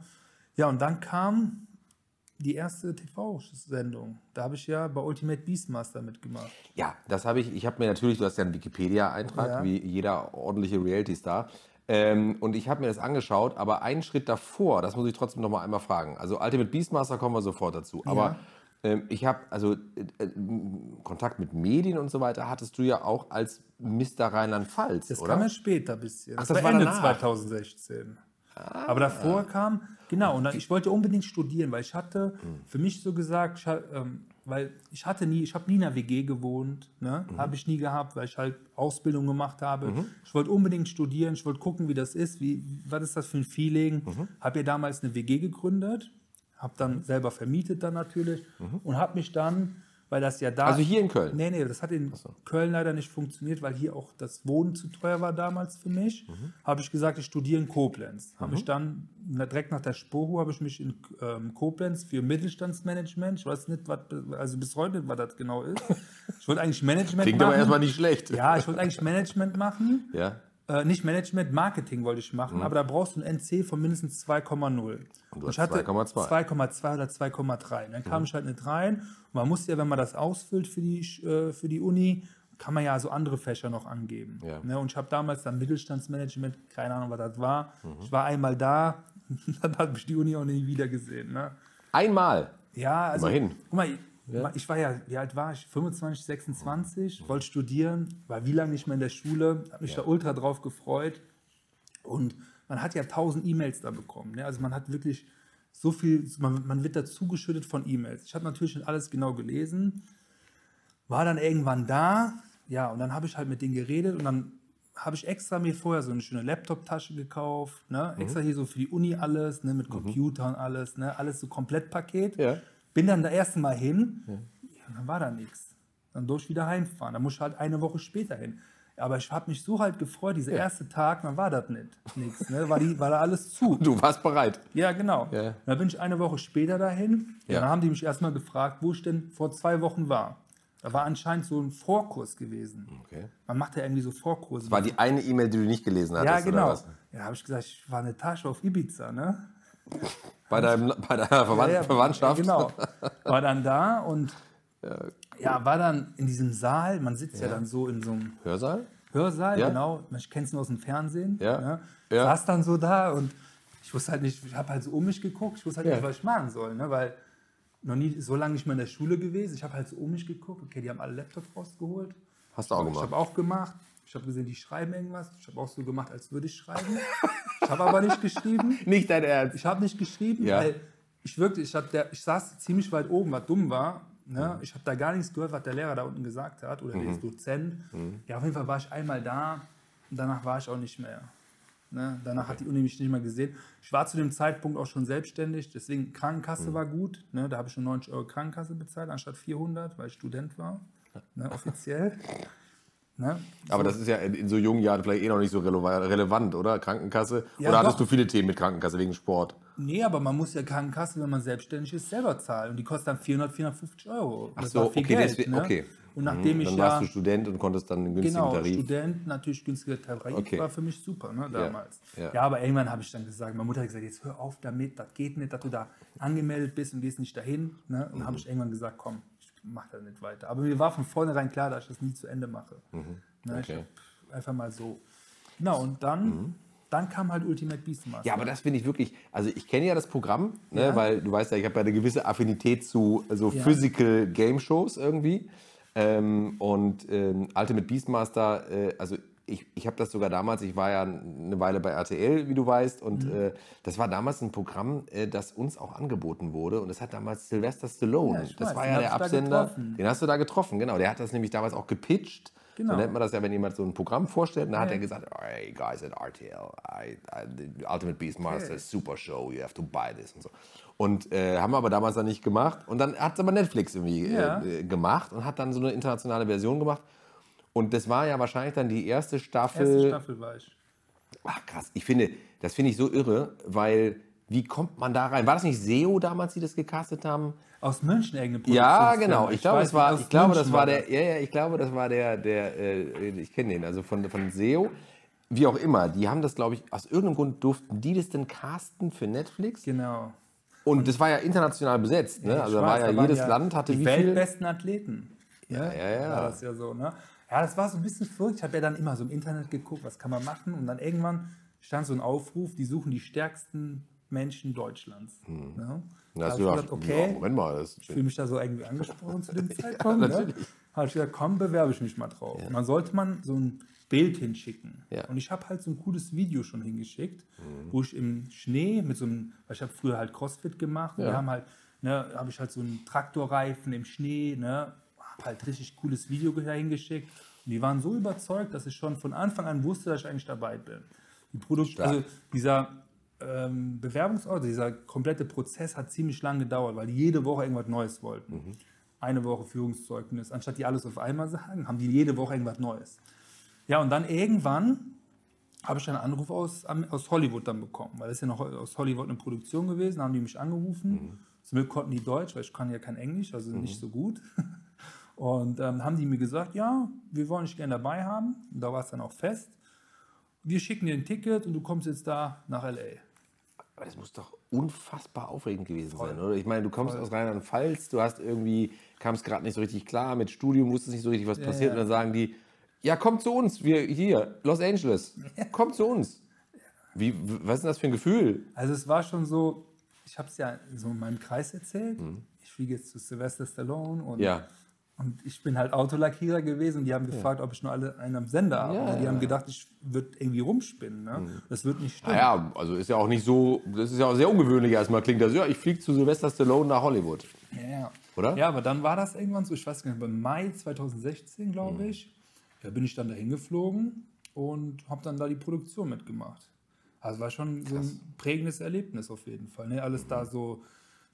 Ja, und dann kam die erste TV-Sendung. Da habe ich ja bei Ultimate Beastmaster mitgemacht. Ja, das habe ich. Ich habe mir natürlich, du hast ja einen Wikipedia-Eintrag, Ja. wie jeder ordentliche Reality-Star. Ähm, und ich habe mir das angeschaut, aber einen Schritt davor, das muss ich trotzdem noch mal einmal fragen. Also Ultimate Beastmaster kommen wir sofort dazu. Aber ähm, ich habe, also äh, äh, Kontakt mit Medien und so weiter hattest du ja auch als Mr. Rheinland-Pfalz, Das oder? kam ja später ein bisschen. Ach, Das, das war Ende danach. 2016. Aber davor kam, genau, und dann, ich wollte unbedingt studieren, weil ich hatte für mich so gesagt, ich, ähm, weil ich hatte nie, ich habe nie in einer WG gewohnt, ne? habe ich nie gehabt, weil ich halt Ausbildung gemacht habe. Ich wollte unbedingt studieren, ich wollte gucken, wie das ist, wie, was ist das für ein Feeling. Habe ja damals eine WG gegründet, habe dann selber vermietet dann natürlich und habe mich dann, weil das ja da... Also hier in Köln? Nee, nee, das hat in Köln leider nicht funktioniert, weil hier auch das Wohnen zu teuer war damals für mich. Mhm. Habe ich gesagt, ich studiere in Koblenz. Habe ich dann, direkt nach der Spoho, habe ich mich in ähm, Koblenz für Mittelstandsmanagement, ich weiß nicht, was, also bis heute nicht, was das genau ist. <laughs> Ich wollte eigentlich Management Klingt machen. aber erstmal nicht schlecht. Ja, ich wollte eigentlich Management machen. Ja. Äh, nicht Management, Marketing wollte ich machen, aber da brauchst du ein NC von mindestens 2,0. Mhm. Und du ich hast hatte 2,2. 2,2 oder 2,3. Und Dann kam ich halt nicht rein. Und man muss ja, wenn man das ausfüllt für die, äh, für die Uni, kann man ja so andere Fächer noch angeben. Ja. Ne? Und ich habe damals dann Mittelstandsmanagement, keine Ahnung, was das war. Mhm. Ich war einmal da, <laughs> dann habe ich die Uni auch nie wieder gesehen. Ne? Einmal. Ja, also Immerhin. guck mal, ich war ja, wie alt war ich? 25, 26, wollte studieren, war wie lange nicht mehr in der Schule, habe mich da ultra drauf gefreut. Und man hat ja tausend E-Mails da bekommen. Ne? Also man hat wirklich so viel, man, man wird da zugeschüttet von E-Mails. Ich habe natürlich nicht alles genau gelesen, war dann irgendwann da, ja, und dann habe ich halt mit denen geredet und dann habe ich extra mir vorher so eine schöne Laptop-Tasche gekauft, ne? Mhm. extra hier so für die Uni alles, ne? mit Computer und alles, ne? alles so Komplettpaket. Ja. Bin dann da erste Mal hin, ja. dann war da nichts. Dann durfte ich wieder heimfahren. Dann muss ich halt eine Woche später hin. Aber ich habe mich so halt gefreut, dieser erste Tag, dann war das nicht. Nix, ne? war, die, war da alles zu. <laughs> Du warst bereit. Ja, genau. Ja. Dann bin ich eine Woche später dahin. Ja. Ja. Dann haben die mich erstmal gefragt, wo ich denn vor zwei Wochen war. Da war anscheinend so ein Vorkurs gewesen. Okay. Man macht ja irgendwie so Vorkurse. War die eine E-Mail, die du nicht gelesen hattest, ja, genau. oder was? Ja, habe ich gesagt, ich war eine Tasche auf Ibiza, ne? Bei, deinem, bei deiner Verwand Ja, ja, Verwandtschaft? Genau. War dann da und <laughs> ja, war dann in diesem Saal. Man sitzt ja, dann so in so einem Hörsaal? Hörsaal, Ja. genau. Ich kenne es nur aus dem Fernsehen. Ja. Ne? Ja. Saß dann so da und ich wusste halt nicht, ich habe halt so um mich geguckt, ich wusste halt Ja. nicht, was ich machen soll, ne? weil noch nie so lange nicht mehr in der Schule gewesen. Ich habe halt so um mich geguckt, okay, die haben alle Laptops rausgeholt. Hast du auch Ich gemacht. habe auch gemacht. Ich habe gesehen, die schreiben irgendwas. Ich habe auch so gemacht, als würde ich schreiben. Ich habe aber nicht geschrieben. <laughs> Nicht dein Ernst. Ich habe nicht geschrieben, Ja. weil ich wirklich, ich, hab der, ich saß ziemlich weit oben, was dumm war. Ne? Mhm. Ich habe da gar nichts gehört, was der Lehrer da unten gesagt hat oder der Dozent. Mhm. Ja, auf jeden Fall war ich einmal da und danach war ich auch nicht mehr. Ne? Danach hat die Uni mich nicht mehr gesehen. Ich war zu dem Zeitpunkt auch schon selbstständig, deswegen Mhm. Krankenkasse war gut. Ne? Da habe ich schon 90 Euro Krankenkasse bezahlt, anstatt 400, weil ich Student war, ne? offiziell. Ne? Aber das ist ja in, so jungen Jahren vielleicht eh noch nicht so releva- relevant, oder? Krankenkasse? Ja, oder hattest doch. du viele Themen mit Krankenkasse wegen Sport? Nee, aber man muss ja Krankenkasse, wenn man selbstständig ist, selber zahlen. Und die kostet dann 400, 450 Euro. Ach Das so, okay, Geld, deswegen- ne? okay. Und nachdem Mhm, ich Dann ja, warst du Student und konntest dann einen günstigen genau, Tarif. Student, natürlich günstiger Tarif, Okay. war für mich super, ne, damals. ja. Ja, aber irgendwann habe ich dann gesagt, meine Mutter hat gesagt, jetzt hör auf damit, das geht nicht, dass du da angemeldet bist und gehst nicht dahin. Ne? Und dann habe ich irgendwann gesagt, komm, mache da nicht weiter. Aber mir war von vornherein klar, dass ich das nie zu Ende mache. Ne? Mhm. Okay. Mhm. hab einfach mal so. Na, und dann, dann kam halt Ultimate Beastmaster. Ja, aber das finde ich wirklich, also ich kenne ja das Programm, ne, Ja. weil du weißt ja, ich habe ja eine gewisse Affinität zu so Ja. Physical Game Shows irgendwie. Ähm, und ähm, Ultimate Beastmaster, äh, also ich, ich habe das sogar damals, ich war ja eine Weile bei RTL, wie du weißt, und Mhm. äh, das war damals ein Programm, äh, das uns auch angeboten wurde. Und das hat damals Sylvester Stallone, Ja, das weiß, war ja der da Absender, den hast du da getroffen, genau. Der hat das nämlich damals auch gepitcht. Genau. So nennt man das ja, wenn jemand so ein Programm vorstellt. Und dann hat Ja. er gesagt, hey guys at RTL, I, I, the Ultimate Beastmaster, Okay. super show, you have to buy this und so. Und äh, haben wir aber damals dann nicht gemacht. Und dann hat es aber Netflix irgendwie Ja. äh, äh, gemacht und hat dann so eine internationale Version gemacht. Und das war ja wahrscheinlich dann die erste Staffel. Erste Staffel war ich. Ach krass, ich finde, das finde ich so irre, weil wie kommt man da rein? War das nicht SEO damals, die das gecastet haben? Aus München irgendeine Ja, Produktionsfirma. genau. Ich glaube, weiß es war, ich glaube, das war der, ja, ja, ich glaube, das war der, der, äh, ich kenne den, also von, von SEO. Wie auch immer, die haben das, glaube ich, aus irgendeinem Grund durften die das denn casten für Netflix. Genau. Und das war ja international besetzt, ne? Ich Also da weiß, war ja jedes Land hatte die wie viel? weltbesten Athleten. Ja, ja, ja. War das ja so, ne? Ja, das war so ein bisschen verrückt. Ich habe ja dann immer so im Internet geguckt, was kann man machen. Und dann irgendwann stand so ein Aufruf, die suchen die stärksten Menschen Deutschlands. Ne? Hm. Da Da hast du ich gedacht, okay, ja, Moment mal, das ich fühle mich da so irgendwie angesprochen zu dem <laughs> Zeitpunkt. ne? natürlich. Habe ich gesagt, komm, bewerbe ich mich mal drauf. Und dann sollte man so ein Bild hinschicken. Ja. Mhm. Und ich habe halt so ein cooles Video schon hingeschickt, wo ich im Schnee mit so einem, weil ich habe früher halt Crossfit gemacht, und Ja. wir haben halt, ne, habe ich halt so einen Traktorreifen im Schnee, ne, habe halt richtig cooles Video hingeschickt. Und die waren so überzeugt, dass ich schon von Anfang an wusste, dass ich eigentlich dabei bin. Die Produkt, Stark. also dieser ähm, Bewerbungsort, dieser komplette Prozess hat ziemlich lange gedauert, weil die jede Woche irgendwas Neues wollten. Mhm. Eine Woche Führungszeugnis. Anstatt die alles auf einmal sagen, haben die jede Woche irgendwas Neues. Ja, und dann irgendwann habe ich einen Anruf aus, aus Hollywood dann bekommen, weil ist ja noch aus Hollywood eine Produktion gewesen, haben die mich angerufen. Mhm. Zum Glück konnten die Deutsch, weil ich kann ja kein Englisch, also nicht so gut. <laughs> Und ähm, haben die mir gesagt, ja, wir wollen dich gerne dabei haben. Und da war es dann auch fest. wir schicken dir ein Ticket und du kommst jetzt da nach L.A. Aber das muss doch unfassbar aufregend gewesen sein, oder? Ich meine, du kommst aus Rheinland-Pfalz, du hast irgendwie, kamst gerade nicht so richtig klar mit Studium, wusstest nicht so richtig, was passiert. ja. Und dann sagen die, ja, komm zu uns, wir hier, Los Angeles, komm zu uns. Wie, was ist denn das für ein Gefühl? Also es war schon so, ich habe es ja so in meinem Kreis erzählt. Ich fliege jetzt zu Sylvester Stallone und, Mhm. Ja. Und ich bin halt Autolackierer gewesen und die haben gefragt, ob ich nur alle einen am Sender habe. Ja, die ja, haben gedacht, ich würde irgendwie rumspinnen. Ne? Das wird nicht stimmen. Naja, also ist ja auch nicht so, das ist ja auch sehr ungewöhnlich erstmal klingt das. Ja, ich fliege zu Sylvester Stallone nach Hollywood. Ja. Oder? Ja, aber dann war das irgendwann so, ich weiß gar nicht, im Mai 2016, glaube Mhm. ich, da bin ich dann dahin geflogen und habe dann da die Produktion mitgemacht. Also war schon so ein prägendes Erlebnis auf jeden Fall. Ne? Alles da so,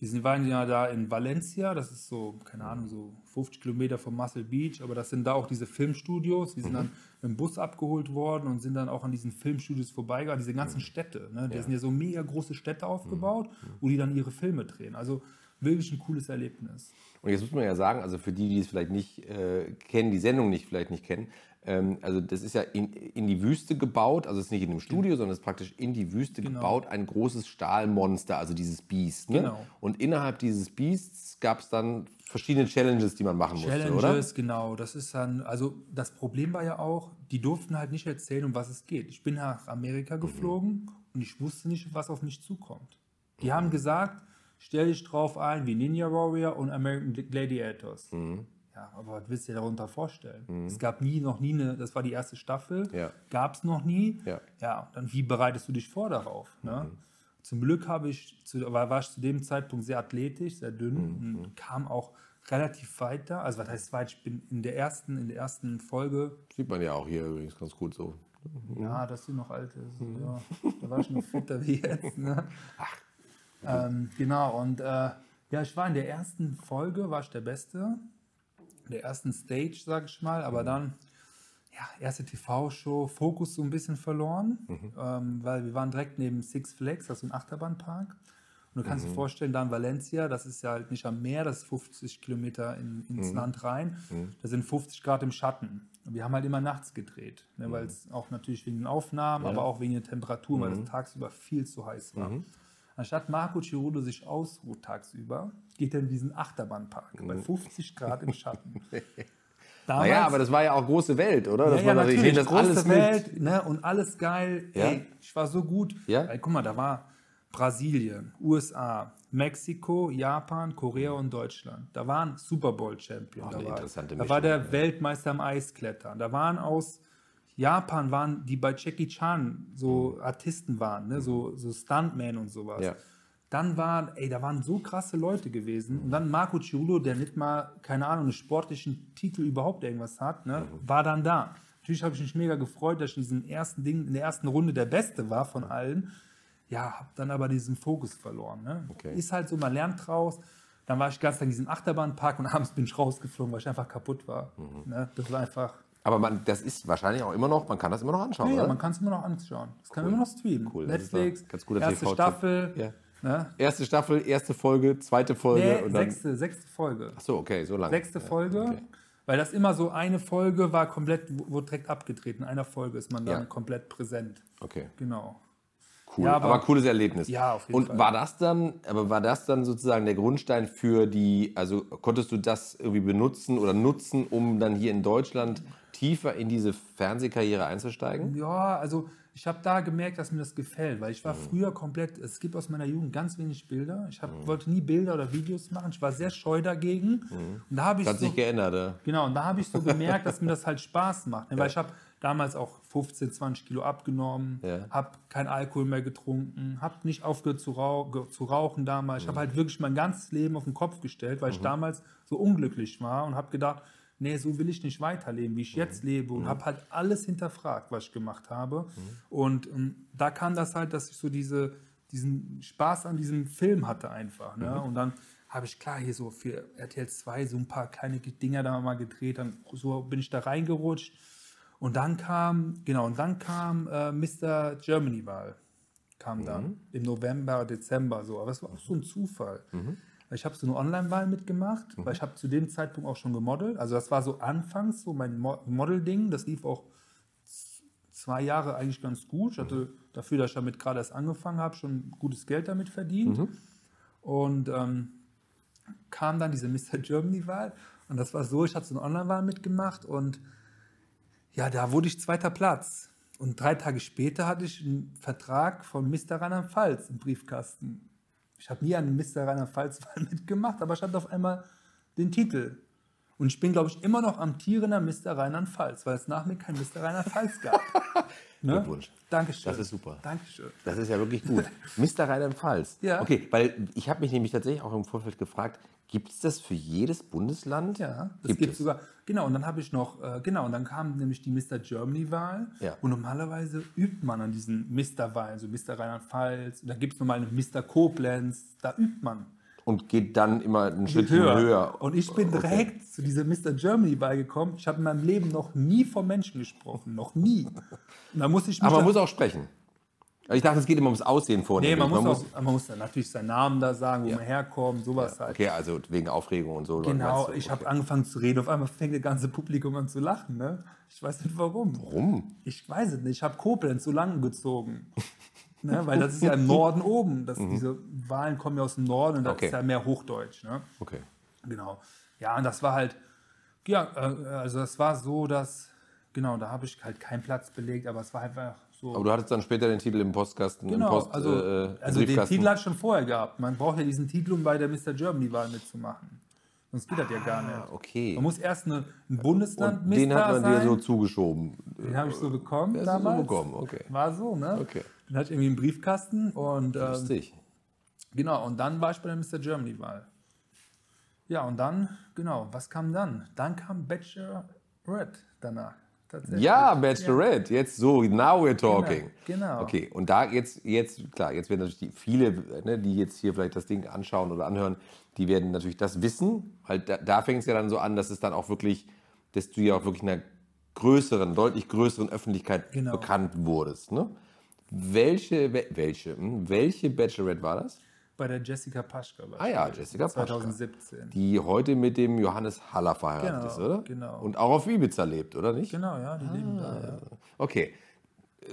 wir sind- waren ja da in Valencia, das ist so, keine Ahnung, so 50 Kilometer vom Muscle Beach, aber das sind da auch diese Filmstudios, die sind dann mit dem Bus abgeholt worden und sind dann auch an diesen Filmstudios vorbeigegangen, diese ganzen Städte. Ne? Da sind ja so mega große Städte aufgebaut, wo die dann ihre Filme drehen. Also wirklich ein cooles Erlebnis. Und jetzt muss man ja sagen, also für die, die es vielleicht nicht äh, kennen, die Sendung nicht vielleicht nicht kennen, ähm, also das ist ja in, in die Wüste gebaut, also es ist nicht in einem Studio, sondern es ist praktisch in die Wüste Genau. gebaut, ein großes Stahlmonster, also dieses Biest. Ne? Genau. Und innerhalb dieses Biests gab es dann verschiedene Challenges, die man machen musste, oder? Challenges, genau. Das ist dann, also das Problem war ja auch, die durften halt nicht erzählen, um was es geht. Ich bin nach Amerika geflogen und ich wusste nicht, was auf mich zukommt. Die haben gesagt, stell dich drauf ein wie Ninja Warrior und American Gladiators. Ja, aber was willst du dir darunter vorstellen? Es gab nie, noch nie eine, das war die erste Staffel, Ja. gab es noch nie. Ja. ja, dann wie bereitest du dich vor darauf? Ne? Zum Glück habe ich, zu, war, war ich zu dem Zeitpunkt sehr athletisch, sehr dünn und kam auch relativ weit da. Also was heißt weit? Ich bin in der ersten, in der ersten Folge, Sieht man ja auch hier übrigens ganz gut so. ja, das sind noch alte, so, ja, da war ich noch fitter wie jetzt. Ne? Ähm, genau, und äh, ja, ich war in der ersten Folge, war ich der Beste, der ersten Stage, sag ich mal, aber dann, ja, erste TV-Show, Fokus so ein bisschen verloren, ähm, weil wir waren direkt neben Six Flags, das ist ein Achterbahnpark. Und du kannst dir vorstellen, da in Valencia, das ist ja halt nicht am Meer, das ist 50 Kilometer in, ins Land rein, da sind 50 Grad im Schatten. Und wir haben halt immer nachts gedreht, ne, weil es auch natürlich wegen den Aufnahmen, aber auch wegen der Temperatur, weil es tagsüber viel zu heiß war. Anstatt Marco Cirulo sich ausruht tagsüber, geht er in diesen Achterbahnpark bei 50 Grad im Schatten. <laughs> Damals, Naja, aber das war ja auch große Welt, oder? ja, Dass ja, man ich natürlich, das große alles. Welt ne, und alles geil. Ja? Ey, ich war so gut. Ja? Ey, guck mal, da war Brasilien, USA, Mexiko, Japan, Korea und Deutschland. Da waren Super Bowl-Champion. Ach, eine Da war, da war der Weltmeister im Eisklettern. Da waren aus Japan, waren die bei Jackie Chan so Artisten waren, ne, so, so Stuntman und sowas. Mhm. Ja. Dann waren, ey, da waren so krasse Leute gewesen. Und dann Marco Ciulo, der nicht mal, keine Ahnung, einen sportlichen Titel überhaupt irgendwas hat, ne, Mhm. war dann da. Natürlich habe ich mich mega gefreut, dass ich in diesem ersten Ding, in der ersten Runde der Beste war von allen. Ja, habe dann aber diesen Fokus verloren. Ne? Okay. Ist halt so, man lernt draus. Dann war ich ganz in diesem Achterbahnpark und <laughs> abends bin ich rausgeflogen, weil ich einfach kaputt war. Mhm. Ne? Das war einfach. Aber man, das ist wahrscheinlich auch immer noch, man kann das immer noch anschauen, Ja, ja, oder? man kann es immer noch anschauen. Das kann man immer noch streamen. Cool, Netflix, ganz guter erste. Staffel. Ja. Ne? Erste Staffel, erste Folge, zweite Folge Nee, und dann. sechste, sechste Folge. Ach so, okay, so lange. Sechste Folge. okay. Weil das immer so eine Folge war komplett, wurde direkt abgedreht. In einer Folge ist man dann Ja. komplett präsent. Okay, Genau. cool. Ja, aber, aber- cooles Erlebnis. Ja, auf jeden und Fall. war das dann, aber war das dann sozusagen der Grundstein für die, also konntest du das irgendwie benutzen oder nutzen, um dann hier in Deutschland tiefer in diese Fernsehkarriere einzusteigen? Ja, also ich habe da gemerkt, dass mir das gefällt, weil ich war früher komplett, es gibt aus meiner Jugend ganz wenig Bilder. Ich hab, wollte nie Bilder oder Videos machen. Ich war sehr scheu dagegen. Und da habe ich Hat so, sich geändert, ja? Genau, und da habe ich so gemerkt, dass mir das halt Spaß macht. Ne? <laughs> Weil ich habe damals auch 15, 20 Kilo abgenommen, Ja. habe kein Alkohol mehr getrunken, habe nicht aufgehört zu, rau ge- zu rauchen damals. Ich habe halt wirklich mein ganzes Leben auf den Kopf gestellt, weil ich damals so unglücklich war und habe gedacht, nee, so will ich nicht weiterleben, wie ich jetzt lebe. Und habe halt alles hinterfragt, was ich gemacht habe. Und ähm, da kam das halt, dass ich so diese, diesen Spaß an diesem Film hatte einfach. Ne? Und dann habe ich klar hier so für RTL 2 so ein paar kleine Dinger da mal gedreht. Dann so bin ich da reingerutscht. Und dann kam, genau, und dann kam äh, Mr. Germany-Wahl. Kam dann im November, Dezember so. Aber es war auch so ein Zufall. Ich habe so eine Online-Wahl mitgemacht, weil ich habe zu dem Zeitpunkt auch schon gemodelt. Also das war so anfangs so mein Mo Model-Ding. Das lief auch zwei Jahre eigentlich ganz gut. Ich hatte dafür, dass ich damit gerade erst angefangen habe, schon gutes Geld damit verdient. Und ähm, kam dann diese <laughs> Mr. Germany-Wahl. Und das war so, ich hatte so eine Online-Wahl mitgemacht und ja, da wurde ich zweiter Platz. Und drei Tage später hatte ich einen Vertrag von Mr. Rheinland-Pfalz im Briefkasten. Ich habe nie an Mr. Rheinland-Pfalz-Wahl <laughs> mitgemacht, aber ich hatte auf einmal den Titel. Und ich bin, glaube ich, immer noch amtierender Mr. Rheinland-Pfalz, weil es nach mir kein Mr. Rheinland-Pfalz gab. <laughs> ne? Glückwunsch. Dankeschön. Das ist super. Dankeschön. Das ist ja wirklich gut. Mr. Rheinland-Pfalz. Ja. Okay, weil ich habe mich nämlich tatsächlich auch im Vorfeld gefragt, gibt es das für jedes Bundesland? Ja, das gibt, gibt es. sogar. Genau, und dann habe ich noch, äh, genau, und dann kam nämlich die Mr. Germany-Wahl. Ja. Und normalerweise übt man an diesen Mr-Wahlen, so Mr. Rheinland-Pfalz, und da gibt es nochmal eine Mr. Koblenz, da übt man. Und geht dann immer ein Geht Schrittchen höher. Und ich bin direkt zu dieser Mr. Germany-Wahl gekommen. Ich habe in meinem Leben noch nie vor Menschen gesprochen, noch nie. Und da muss ich Aber man muss auch sprechen. Also Ich dachte, es geht immer ums Aussehen vorne. Nee, man muss, auch, man muss dann natürlich seinen Namen da sagen, wo man herkommt, sowas halt. Okay, also wegen Aufregung und so. Genau, ich habe Okay. angefangen zu reden, auf einmal fängt das ganze Publikum an zu lachen. Ne? Ich weiß nicht warum. Warum? Ich weiß es nicht. Ich habe Koblenz so lang gezogen. ne? Weil das ist ja im Norden <laughs> oben. Das, Diese Wahlen kommen ja aus dem Norden und das Mhm. Okay. ist ja mehr Hochdeutsch. Ne? Okay. Genau. Ja, und das war halt, ja, äh, also das war so, dass, genau, da habe ich halt keinen Platz belegt, aber es war einfach so. Aber du hattest dann später den Titel im Postkasten. im Genau, Post, also, äh, also den. Titel hat schon vorher gehabt. Man braucht ja diesen Titel, um bei der Mr. Germany-Wahl mitzumachen. Sonst geht das ja gar nicht. Ah, okay. Man muss erst eine, ein Bundesland Und den hat man sein. dir so zugeschoben. Den habe ich so bekommen hast du so damals. bekommen, okay. War so, ne? Okay. Den hatte ich irgendwie im Briefkasten und ähm, Lustig. genau, und dann war ich bei der Mr. Germany-Wahl. Ja, und dann, genau, was kam dann? Dann kam Bachelorette danach. Tatsächlich. Ja, Bachelorette, jetzt so, now we're talking. genau. Okay, und da jetzt, jetzt, klar, jetzt werden natürlich die, viele, ne, die jetzt hier vielleicht das Ding anschauen oder anhören, die werden natürlich das wissen, weil da, da fängt es ja dann so an, dass es dann auch wirklich, dass du ja auch wirklich einer größeren, deutlich größeren Öffentlichkeit Genau. bekannt wurdest. Ne? Welche, wel- welche, hm, welche Bachelorette war das? Bei der Jessica Paschka. war Ah ja, Jessica Paschka. 2017. Die heute mit dem Johannes Haller verheiratet Genau, ist, oder? genau. Und auch auf Ibiza lebt, oder nicht? Genau, ja, die leben da. Ja. Okay. Äh,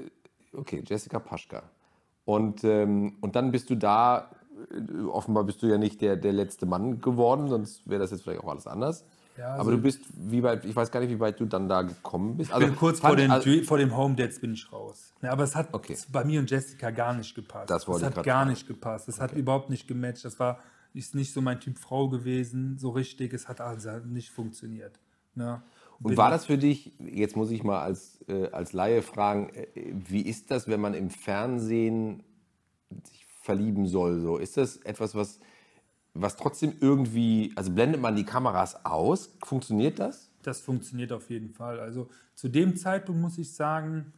Okay, Jessica Paschka. Und, ähm, und dann bist du da, äh, offenbar bist du ja nicht der, der letzte Mann geworden, sonst wäre das jetzt vielleicht auch alles anders. Ja, Aber also- du bist, wie weit, ich weiß gar nicht, wie weit du dann da gekommen bist. Also, bin kurz vor, den, also, vor dem Home Dates bin ich raus. Ja, aber es hat Okay. bei mir und Jessica gar nicht gepasst. Das wollte ich hat gar fragen. nicht gepasst. Es hat überhaupt nicht gematcht. Das war ist nicht so mein Typ Frau gewesen, so richtig. Es hat also nicht funktioniert. Ne? Und war das für dich, jetzt muss ich mal als, äh, als Laie fragen, äh, wie ist das, wenn man im Fernsehen sich verlieben soll? So? Ist das etwas, was, was trotzdem irgendwie, also blendet man die Kameras aus? Funktioniert das? Das funktioniert auf jeden Fall. Also zu dem Zeitpunkt muss ich sagen,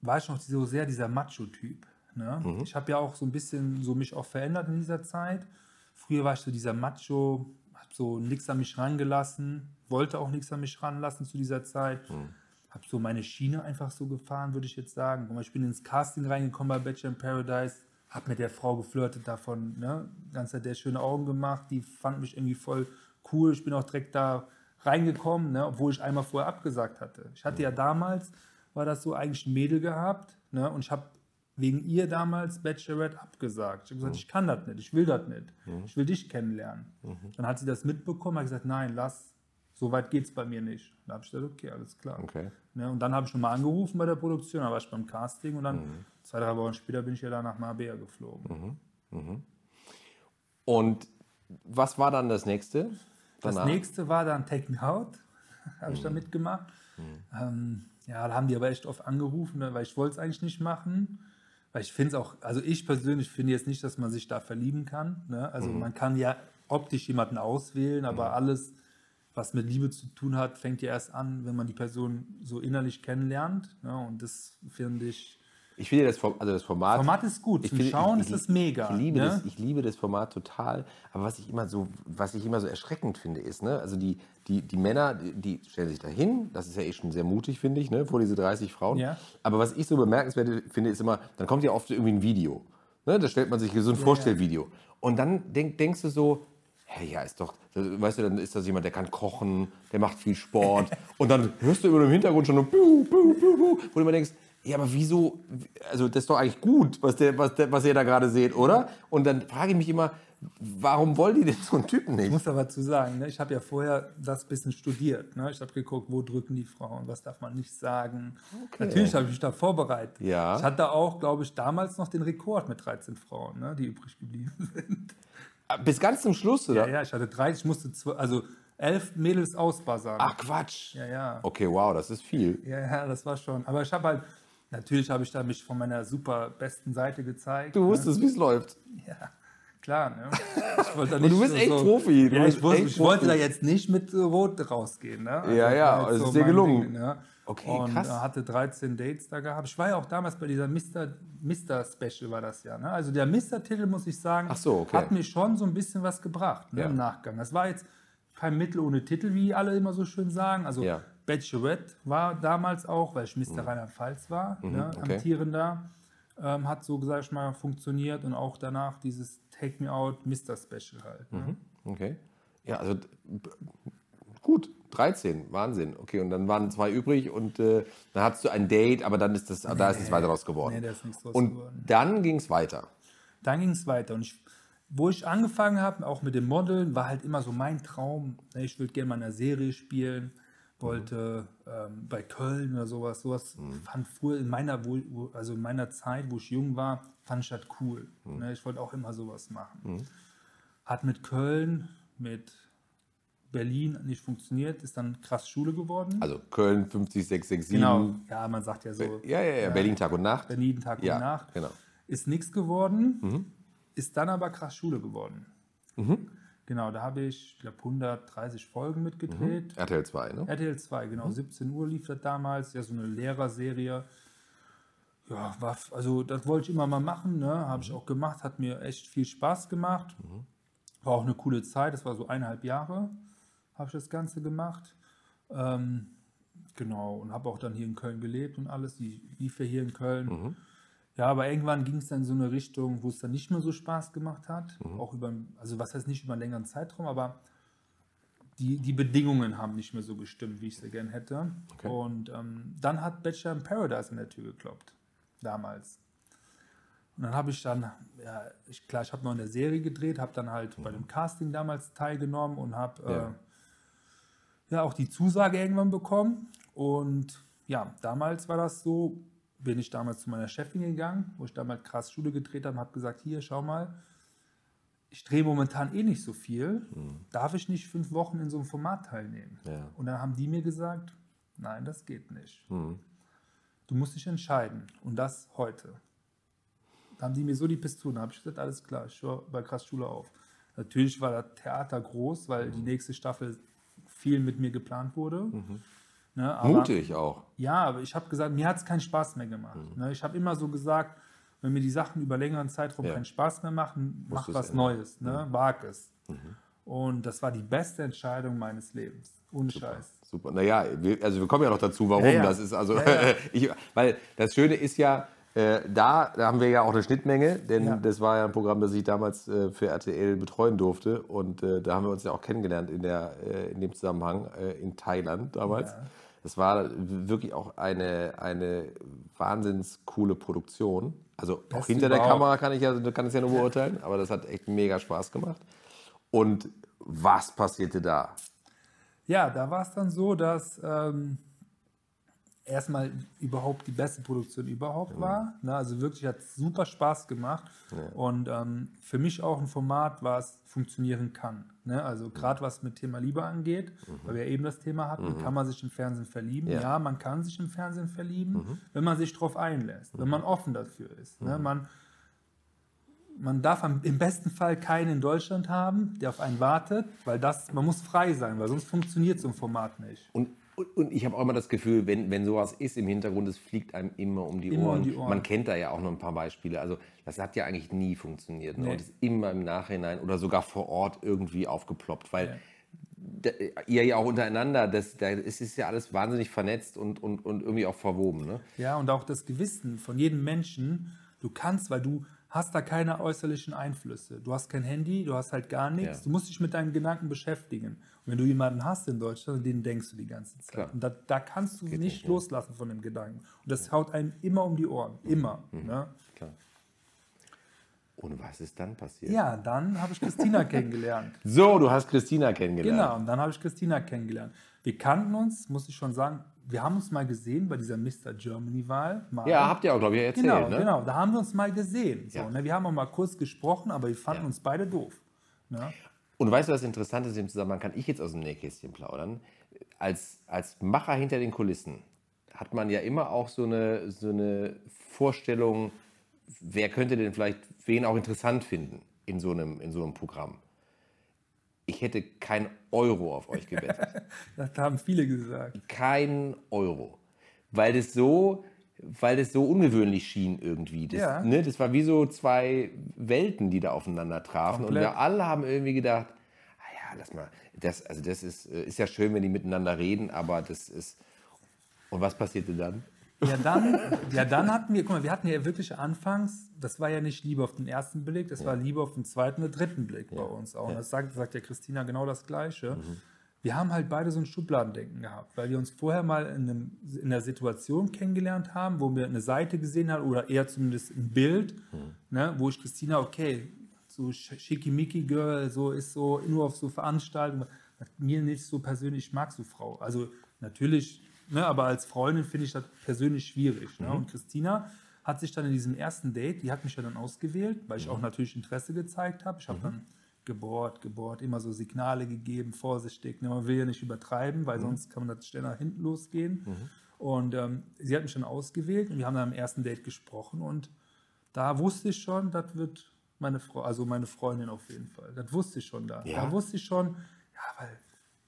war ich noch so sehr dieser Macho-Typ. Ne? Mhm. Ich habe ja auch so ein bisschen so mich auch verändert in dieser Zeit. Früher war ich so dieser Macho, habe so nichts an mich rangelassen, wollte auch nichts an mich ranlassen zu dieser Zeit. Mhm. Habe so meine Schiene einfach so gefahren, würde ich jetzt sagen. Ich bin ins Casting reingekommen bei Bachelor in Paradise, habe mit der Frau geflirtet davon, ne? ganz hat der schöne Augen gemacht, die fand mich irgendwie voll cool. Ich bin auch direkt da reingekommen, ne? obwohl ich einmal vorher abgesagt hatte. Ich hatte ja damals, war das so eigentlich ein Mädel gehabt ne? und ich habe wegen ihr damals Bachelorette abgesagt. Ich habe gesagt, ich kann das nicht, ich will das nicht. Ich will dich kennenlernen. Dann hat sie das mitbekommen, hat gesagt, nein, lass, so weit geht es bei mir nicht. Dann habe ich gesagt, okay, alles klar. Okay. Ne, und dann habe ich nochmal angerufen bei der Produktion, da war ich beim Casting und dann zwei, drei Wochen später bin ich ja dann nach Marbella geflogen. Und was war dann das nächste? Das danach? nächste war dann Take Me Out, <laughs> habe ich da mitgemacht. Ähm, ja, da haben die aber echt oft angerufen, ne, weil ich wollte es eigentlich nicht machen. Weil ich finde es auch, also ich persönlich finde jetzt nicht, dass man sich da verlieben kann. Ne? Also man kann ja optisch jemanden auswählen, aber alles, was mit Liebe zu tun hat, fängt ja erst an, wenn man die Person so innerlich kennenlernt. Ne? Und das finde ich. Ich finde das, Form- also das Format. Format ist gut. Ich Zum finde- Schauen ich- ist es mega. Ich liebe, ne? das, ich liebe das Format total. Aber was ich immer so, was ich immer so erschreckend finde, ist, ne, also die, die, die Männer, die, stellen sich da hin, das ist ja eh schon sehr mutig, finde ich, ne, vor diese 30 Frauen. Ja. Aber was ich so bemerkenswert finde, ist immer, dann kommt ja oft irgendwie ein Video. Ne, da stellt man sich so ein Vorstellvideo. Und dann denk, denkst du so, hey, ja, ist doch, weißt du, dann ist das jemand, der kann kochen, der macht viel Sport. <laughs> und dann hörst du immer im Hintergrund schon nur, buh, buh, buh, buh, wo du immer denkst, ja, aber wieso, also das ist doch eigentlich gut, was, der, was, der, was ihr da gerade seht, oder? Und dann frage ich mich immer, warum wollen die denn so einen Typen Ich nicht? muss aber zu sagen, ne, ich habe ja vorher das bisschen studiert. Ne? Ich habe geguckt, wo drücken die Frauen, was darf man nicht sagen. Natürlich habe ich mich da vorbereitet. Ja. Ich hatte auch, glaube ich, damals noch den Rekord mit 13 Frauen, ne, die übrig geblieben <laughs> sind. Bis ganz zum Schluss, oder? Ja, ja, ich hatte 30, ich musste zwei, also elf Mädels ausbuzzern. Ach, Quatsch. Ja, ja. Okay, wow, das ist viel. Ja, ja, das war schon. Aber ich habe halt, natürlich habe ich da mich von meiner super besten Seite gezeigt. Du wusstest, wie es läuft. Ja, klar. Ne? Ich wollte da du bist so- echt so, Profi, du Ja, ich, wusste, echt ich wollte Profi. da jetzt nicht mit äh, Rot rausgehen. Ne? Also Ja, ja, es jetzt ist dir gelungen. Ding, ne? Okay, und krass. äh, hatte 13 Dates da gehabt. Ich war ja auch damals bei dieser Mr. Mr. Special war das ja. Ne? Also der Mr. Titel, muss ich sagen, so, okay. hat mir schon so ein bisschen was gebracht ne, Ja. im Nachgang. Das war jetzt kein Mittel ohne Titel, wie alle immer so schön sagen. Also Ja. Bachelorette war damals auch, weil ich Mr. Rheinland-Pfalz war, ne, Mhm. okay. amtierender, ähm, hat so, sag ich mal, funktioniert und auch danach dieses Take Me Out Mr. Special halt. Ne? Okay. Ja, also gut, 13, Wahnsinn. Okay, und dann waren zwei übrig und äh, dann hattest du ein Date, aber dann ist das, da ist es weiter draus geworden. Nee, da ist nichts draus und geworden. dann ging es weiter. Dann ging es weiter. Und ich, wo ich angefangen habe, auch mit dem Modeln, war halt immer so mein Traum. ne, Ich würde gerne mal in einer Serie spielen, wollte ähm, bei Köln oder sowas. Sowas fand früher in meiner, wo, also in meiner Zeit, wo ich jung war, fand ich das cool. Ne? Ich wollte auch immer sowas machen. Hat mit Köln, mit Berlin nicht funktioniert, ist dann krass Schule geworden. Also Köln 50667. genau. Ja, man sagt ja so. Ja, ja, ja, Berlin Tag und Nacht. Berlin Tag ja, und Nacht. genau. Ist nichts geworden, ist dann aber krass Schule geworden. Genau, da habe ich, ich glaube, 130 Folgen mitgedreht. RTL 2, ne? RTL 2, genau, 17 Uhr lief das damals, ja, so eine Lehrerserie. Ja, war, also das wollte ich immer mal machen, ne? habe ich auch gemacht, hat mir echt viel Spaß gemacht. War auch eine coole Zeit, das war so eineinhalb Jahre, habe ich das Ganze gemacht. Ähm, genau, und habe auch dann hier in Köln gelebt und alles, die lief ja hier in Köln. Ja, aber irgendwann ging es dann in so eine Richtung, wo es dann nicht mehr so Spaß gemacht hat. Auch über, also was heißt nicht über einen längeren Zeitraum, aber die, die Bedingungen haben nicht mehr so gestimmt, wie ich sie gern hätte. Okay. Und ähm, dann hat Bachelor in Paradise an der Tür geklopft. Damals. Und dann habe ich dann, ja, ich, klar, ich habe noch in der Serie gedreht, habe dann halt bei dem Casting damals teilgenommen und habe Ja. äh, ja auch die Zusage irgendwann bekommen. Und ja, damals war das so, bin ich damals zu meiner Chefin gegangen, wo ich damals krass Schule gedreht habe, habe gesagt, hier, schau mal, ich drehe momentan eh nicht so viel, darf ich nicht fünf Wochen in so einem Format teilnehmen? Ja. Und dann haben die mir gesagt, nein, das geht nicht. Du musst dich entscheiden und das heute. Da haben die mir so die Pistole, habe ich gesagt, alles klar, ich höre bei Krass Schule auf. Natürlich war das Theater groß, weil die nächste Staffel viel mit mir geplant wurde. Ne, aber- Mutig auch. ja, aber ich habe gesagt, mir hat es keinen Spaß mehr gemacht. Mhm. Ne, ich habe immer so gesagt, wenn mir die Sachen über längeren Zeitraum Ja. keinen Spaß mehr machen, mach was ändern. Mhm. Neues, ne? wag es. Und das war die beste Entscheidung meines Lebens. Ohne Scheiß. Super. Naja, wir, also wir kommen ja noch dazu, warum Ja, ja. das ist. Also, <laughs> ich, weil das Schöne ist ja, äh, da, da haben wir ja auch eine Schnittmenge, denn Ja. das war ja ein Programm, das ich damals äh, für RTL betreuen durfte. Und äh, da haben wir uns ja auch kennengelernt in, der, äh, in dem Zusammenhang äh, in Thailand damals. Ja. Das war wirklich auch eine, eine wahnsinns coole Produktion. Also auch Beste hinter der. Kamera kann ich ja, kann es ja nur beurteilen, aber das hat echt mega Spaß gemacht. Und was passierte da? Ja, da war es dann so, dass ähm, erstmal überhaupt die beste Produktion überhaupt war. Ne, also wirklich hat es super Spaß gemacht. Und ähm, für mich auch ein Format, was funktionieren kann. Ne? Also gerade was mit Thema Liebe angeht, weil wir eben das Thema hatten, kann man sich im Fernsehen verlieben. Ja. Ja, man kann sich im Fernsehen verlieben, wenn man sich darauf einlässt, wenn man offen dafür ist. Ne? Man, man darf im besten Fall keinen in Deutschland haben, der auf einen wartet, weil das, man muss frei sein, weil sonst funktioniert so ein Format nicht. Und, und, und ich habe auch immer das Gefühl, wenn, wenn sowas ist im Hintergrund, es fliegt einem immer um die, Immer um Ohren. die Ohren. Man kennt da ja auch noch ein paar Beispiele. Also das hat ja eigentlich nie funktioniert. Ne? Nee. Und ist immer im Nachhinein oder sogar vor Ort irgendwie aufgeploppt, weil da, ihr ja auch untereinander, das, da, es ist ja alles wahnsinnig vernetzt und, und, und irgendwie auch verwoben. Ne? Ja, und auch das Gewissen von jedem Menschen, du kannst, weil du hast da keine äußerlichen Einflüsse. Du hast kein Handy, du hast halt gar nichts. Ja. Du musst dich mit deinen Gedanken beschäftigen. Und wenn du jemanden hast in Deutschland, an den denkst du die ganze Zeit. Klar. Und da, da kannst du nicht, nicht, ja. loslassen von dem Gedanken. Und das haut einem immer um die Ohren. Immer. Mhm. Ne? Klar. Und was ist dann passiert? Ja, dann habe ich Christina <laughs> kennengelernt. So, du hast Christina kennengelernt. Genau, und dann habe ich Christina kennengelernt. Wir kannten uns, muss ich schon sagen, wir haben uns mal gesehen bei dieser Mr. Germany-Wahl. Ja, habt ihr auch, glaube ich, erzählt, Genau, ne? genau, da haben wir uns mal gesehen. So, Ja. ne? Wir haben auch mal kurz gesprochen, aber wir fanden Ja. uns beide doof. Ne? Und weißt du, was interessant ist im Zusammenhang, kann ich jetzt aus dem Nähkästchen plaudern? Als, als Macher hinter den Kulissen hat man ja immer auch so eine, so eine Vorstellung, wer könnte denn vielleicht wen auch interessant finden in so einem, in so einem Programm. Ich hätte kein Euro auf euch gewettet. <laughs> Das haben viele gesagt. kein Euro. Weil das so, weil das so ungewöhnlich schien irgendwie. Das, Ja. ne, das war wie so zwei Welten, die da aufeinander trafen. Komplett. Und wir alle haben irgendwie gedacht, ah ja, lass mal, das, also das ist, äh, ist ja schön, wenn die miteinander reden, aber das ist. Und was passierte dann? Ja dann, ja, dann hatten wir, guck mal, wir hatten ja wirklich anfangs, das war ja nicht Liebe auf den ersten Blick, das war Liebe auf den zweiten und dritten Blick bei uns auch. Und das sagt, sagt ja Christina genau das Gleiche. Wir haben halt beide so ein Schubladendenken gehabt, weil wir uns vorher mal in, einem, in einer Situation kennengelernt haben, wo wir eine Seite gesehen haben oder eher zumindest ein Bild, ne, wo ich Christina, okay, so Schickimicki-Girl, so ist so nur auf so Veranstaltungen, mir nicht so persönlich, ich mag so Frau. Also natürlich, ne, aber als Freundin finde ich das persönlich schwierig. Ne? Und Christina hat sich dann in diesem ersten Date, die hat mich ja dann ausgewählt, weil ich auch natürlich Interesse gezeigt habe. Ich habe dann gebohrt, gebohrt, immer so Signale gegeben, vorsichtig. Ne? Man will ja nicht übertreiben, weil sonst kann man das schnell nach hinten losgehen. Und ähm, sie hat mich dann ausgewählt und wir haben dann am ersten Date gesprochen und da wusste ich schon, das wird meine Frau, also meine Freundin auf jeden Fall. Das wusste ich schon da. Ja. Da wusste ich schon, ja, weil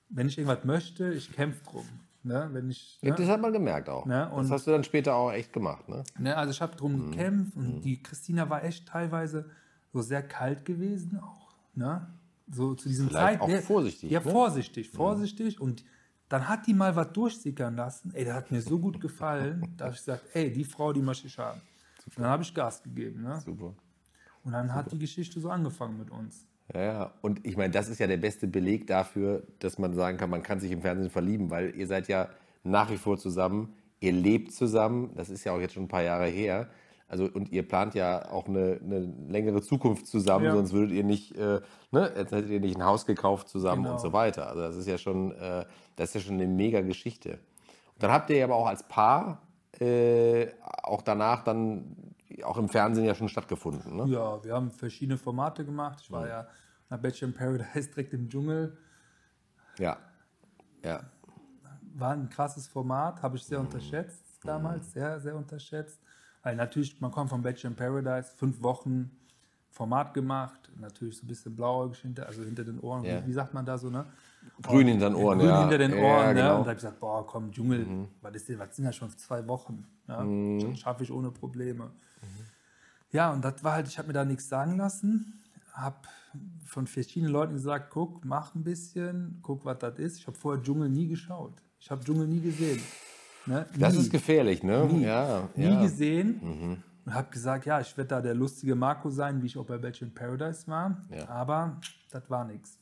wenn ich irgendwas möchte, ich kämpfe drum. Ne? Wenn ich, ne? das hat man gemerkt auch. Ne, das und- hast du dann später auch echt gemacht, ne? Ne, also ich habe drum Mhm. gekämpft und die Christina war echt teilweise so sehr kalt gewesen auch. Ne? So zu diesem Vielleicht Zeit. auch ne, vorsichtig, Ja, ne? vorsichtig, vorsichtig. Und dann hat die mal was durchsickern lassen. Ey, der hat mir so gut gefallen, <laughs> da habe ich gesagt, ey, die Frau, die möchte ich haben. Und dann habe ich Gas gegeben. Ne? Super. Und dann hat die Geschichte so angefangen mit uns. Ja, und ich meine, das ist ja der beste Beleg dafür, dass man sagen kann, man kann sich im Fernsehen verlieben, weil ihr seid ja nach wie vor zusammen, ihr lebt zusammen, das ist ja auch jetzt schon ein paar Jahre her. Also, und ihr plant ja auch eine, eine längere Zukunft zusammen, Ja. sonst würdet ihr nicht, äh, ne, jetzt hättet ihr nicht ein Haus gekauft zusammen Genau. und so weiter. Also das ist ja schon, äh, das ist ja schon eine mega Geschichte. Und dann habt ihr aber auch als Paar äh, auch danach dann auch im Fernsehen ja schon stattgefunden. Ne? Ja, wir haben verschiedene Formate gemacht. Ich war ja nach Bachelor in Paradise direkt im Dschungel. Ja. Ja. war ein krasses Format, habe ich sehr unterschätzt damals, sehr, sehr unterschätzt. Weil natürlich, man kommt von Bachelor in Paradise, fünf Wochen Format gemacht, natürlich so ein bisschen blauäugig hinter, also hinter den Ohren, Ja. wie, wie sagt man da so, ne? Grün hinter den Ohren, Grün ja. hinter den Ja, Ohren, ne? genau. Und da habe ich gesagt, boah, komm, Dschungel, was, ist denn, was sind das schon zwei Wochen? Ja? Mhm. Das schaffe ich ohne Probleme. Ja, und das war halt, ich habe mir da nichts sagen lassen, habe von verschiedenen Leuten gesagt, guck, mach ein bisschen, guck, was das ist. Ich habe vorher Dschungel nie geschaut. Ich habe Dschungel nie gesehen. Ne? Das nie. ist gefährlich, ne? Nie. Ja, nie ja. Mhm. gesehen. Und habe gesagt, ja, ich werde da der lustige Marco sein, wie ich auch bei Bachelor in Paradise war. Ja. Mhm. Aber das war nichts.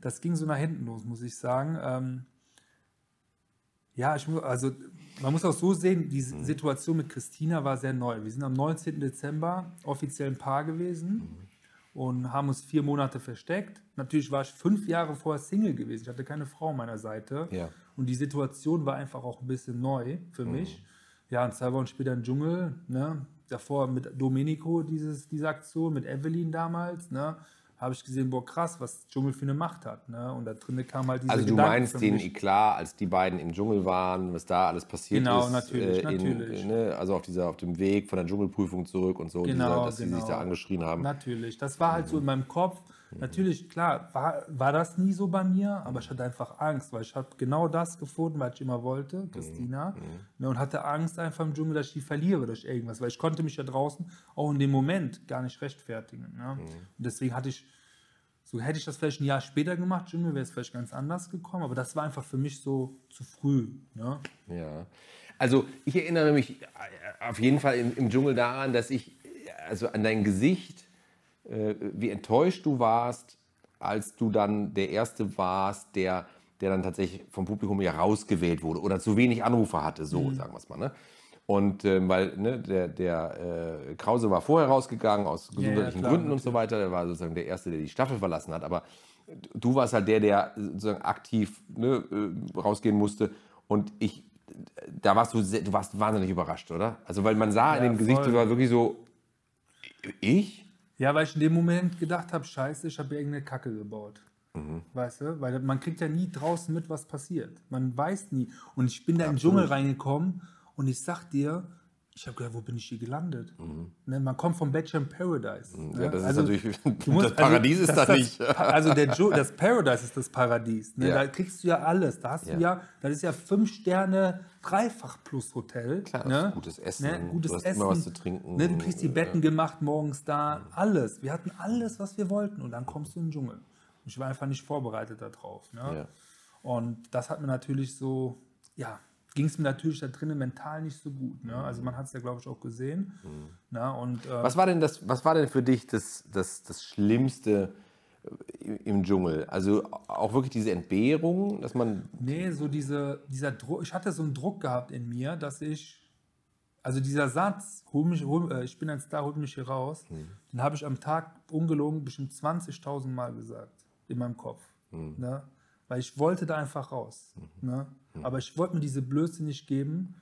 Das ging so nach hinten los, muss ich sagen. Ähm, ja, ich, also man muss auch so sehen, die Mhm. Situation mit Christina war sehr neu. Wir sind am 19. Dezember offiziell ein Paar gewesen Mhm. und haben uns vier Monate versteckt. Natürlich war ich fünf Jahre vorher Single gewesen. Ich hatte keine Frau an meiner Seite. Ja. Und die Situation war einfach auch ein bisschen neu für Mhm. mich. Ja, und zwei Wochen später im Dschungel, ne? davor mit Domenico dieses, diese Aktion, mit Evelyn damals, ne? Habe ich gesehen, boah krass, was Dschungel für eine Macht hat. Ne? Und da drin kam halt diese Also du Gedanken meinst den. Eklat, als die beiden im Dschungel waren, was da alles passiert Genau, ist. natürlich, in, natürlich. Ne, also auf, dieser, auf dem Weg von der Dschungelprüfung zurück und so, Genau, dieser, dass sie sich genau. da angeschrien haben. Natürlich, das war halt so in meinem Kopf. Natürlich, klar, war, war das nie so bei mir, aber ich hatte einfach Angst, weil ich habe genau das gefunden, was ich immer wollte, Christina, ne, und hatte Angst einfach im Dschungel, dass ich die verliere durch irgendwas, weil ich konnte mich ja draußen auch in dem Moment gar nicht rechtfertigen. Ne? Und deswegen hatte ich, so hätte ich das vielleicht ein Jahr später gemacht, Dschungel wäre es vielleicht ganz anders gekommen, aber das war einfach für mich so zu früh. Ne? Ja. Also ich erinnere mich äh, auf jeden Fall im, im Dschungel daran, dass ich also an dein Gesicht, äh, wie enttäuscht du warst, als du dann der Erste warst, der, der dann tatsächlich vom Publikum ja rausgewählt wurde oder zu wenig Anrufer hatte, so Mhm. sagen wir es mal. Ne? Und ähm, weil ne, der, der äh, Krause war vorher rausgegangen aus gesundheitlichen klar, Gründen und so weiter. Der war sozusagen der Erste, der die Staffel verlassen hat. Aber du warst halt der, der sozusagen aktiv ne, äh, rausgehen musste. Und ich, da warst du, sehr, du warst wahnsinnig überrascht, oder? Also weil man sah in Ja, dem Gesicht, voll. du war wirklich so, ich? Ja, weil ich in dem Moment gedacht habe, scheiße, ich habe irgendeine Kacke gebaut. Weißt du? Weil man kriegt ja nie draußen mit, was passiert. Man weiß nie. Und ich bin da im Dschungel reingekommen und ich sag dir, ich habe gedacht, wo bin ich hier gelandet? Ne, man kommt vom Bachelor in Paradise. Ja, ne? das ist Also, natürlich, du <laughs> musst- das Paradies also, ist das- da nicht. Das, <laughs> also der Dschungel, das Paradise ist das Paradies. Ne? Ja. Da kriegst du ja alles. Da hast Ja. du ja, das ist ja fünf Sterne Dreifach plus Hotel. Klar, ne? gutes Essen, Ne? Gutes du hast Essen. immer was zu trinken. Ne? Du kriegst die Betten gemacht morgens da, alles. Wir hatten alles, was wir wollten. Und dann kommst du in den Dschungel. Und ich war einfach nicht vorbereitet darauf. Ja. Und das hat mir natürlich so, ja, ging es mir natürlich da drinnen mental nicht so gut. Ne? Also man hat es ja, glaube ich, auch gesehen. Ne? Und, äh, Was war denn das, was war denn für dich das, das, das Schlimmste äh, im Dschungel? Also auch wirklich diese Entbehrung, dass man. Nee, so diese, dieser Druck, ich hatte so einen Druck gehabt in mir, dass ich, also dieser Satz, hol mich, hol, äh, ich bin ein Star, hol mich hier raus, den habe ich am Tag ungelogen bestimmt 20.000 Mal gesagt in meinem Kopf. Ne? Weil ich wollte da einfach raus. Ne? Aber ich wollte mir diese Blöße nicht geben,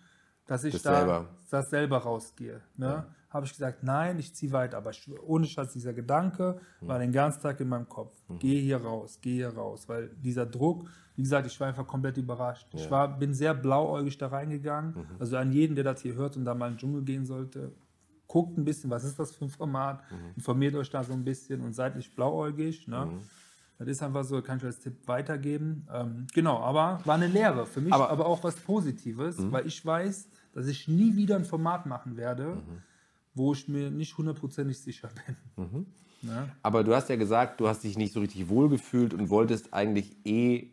dass ich Das da selber. das selber rausgehe. Ne? Habe ich gesagt, nein, ich ziehe weiter. Aber ich, ohne Schatz, dieser Gedanke war den ganzen Tag in meinem Kopf. Geh hier raus, geh hier raus. Weil dieser Druck, wie gesagt, ich war einfach komplett überrascht. Ich war, bin sehr blauäugig da reingegangen. Also an jeden, der das hier hört und da mal in den Dschungel gehen sollte, guckt ein bisschen, was ist das für ein Format, informiert euch da so ein bisschen und seid nicht blauäugig. Ne? Das ist einfach so, kann ich als Tipp weitergeben. Ähm, genau, aber war eine Lehre für mich, Aber- aber, auch was Positives, weil ich weiß, dass ich nie wieder ein Format machen werde, wo ich mir nicht hundertprozentig sicher bin. Ne? Aber du hast ja gesagt, du hast dich nicht so richtig wohlgefühlt und wolltest eigentlich eh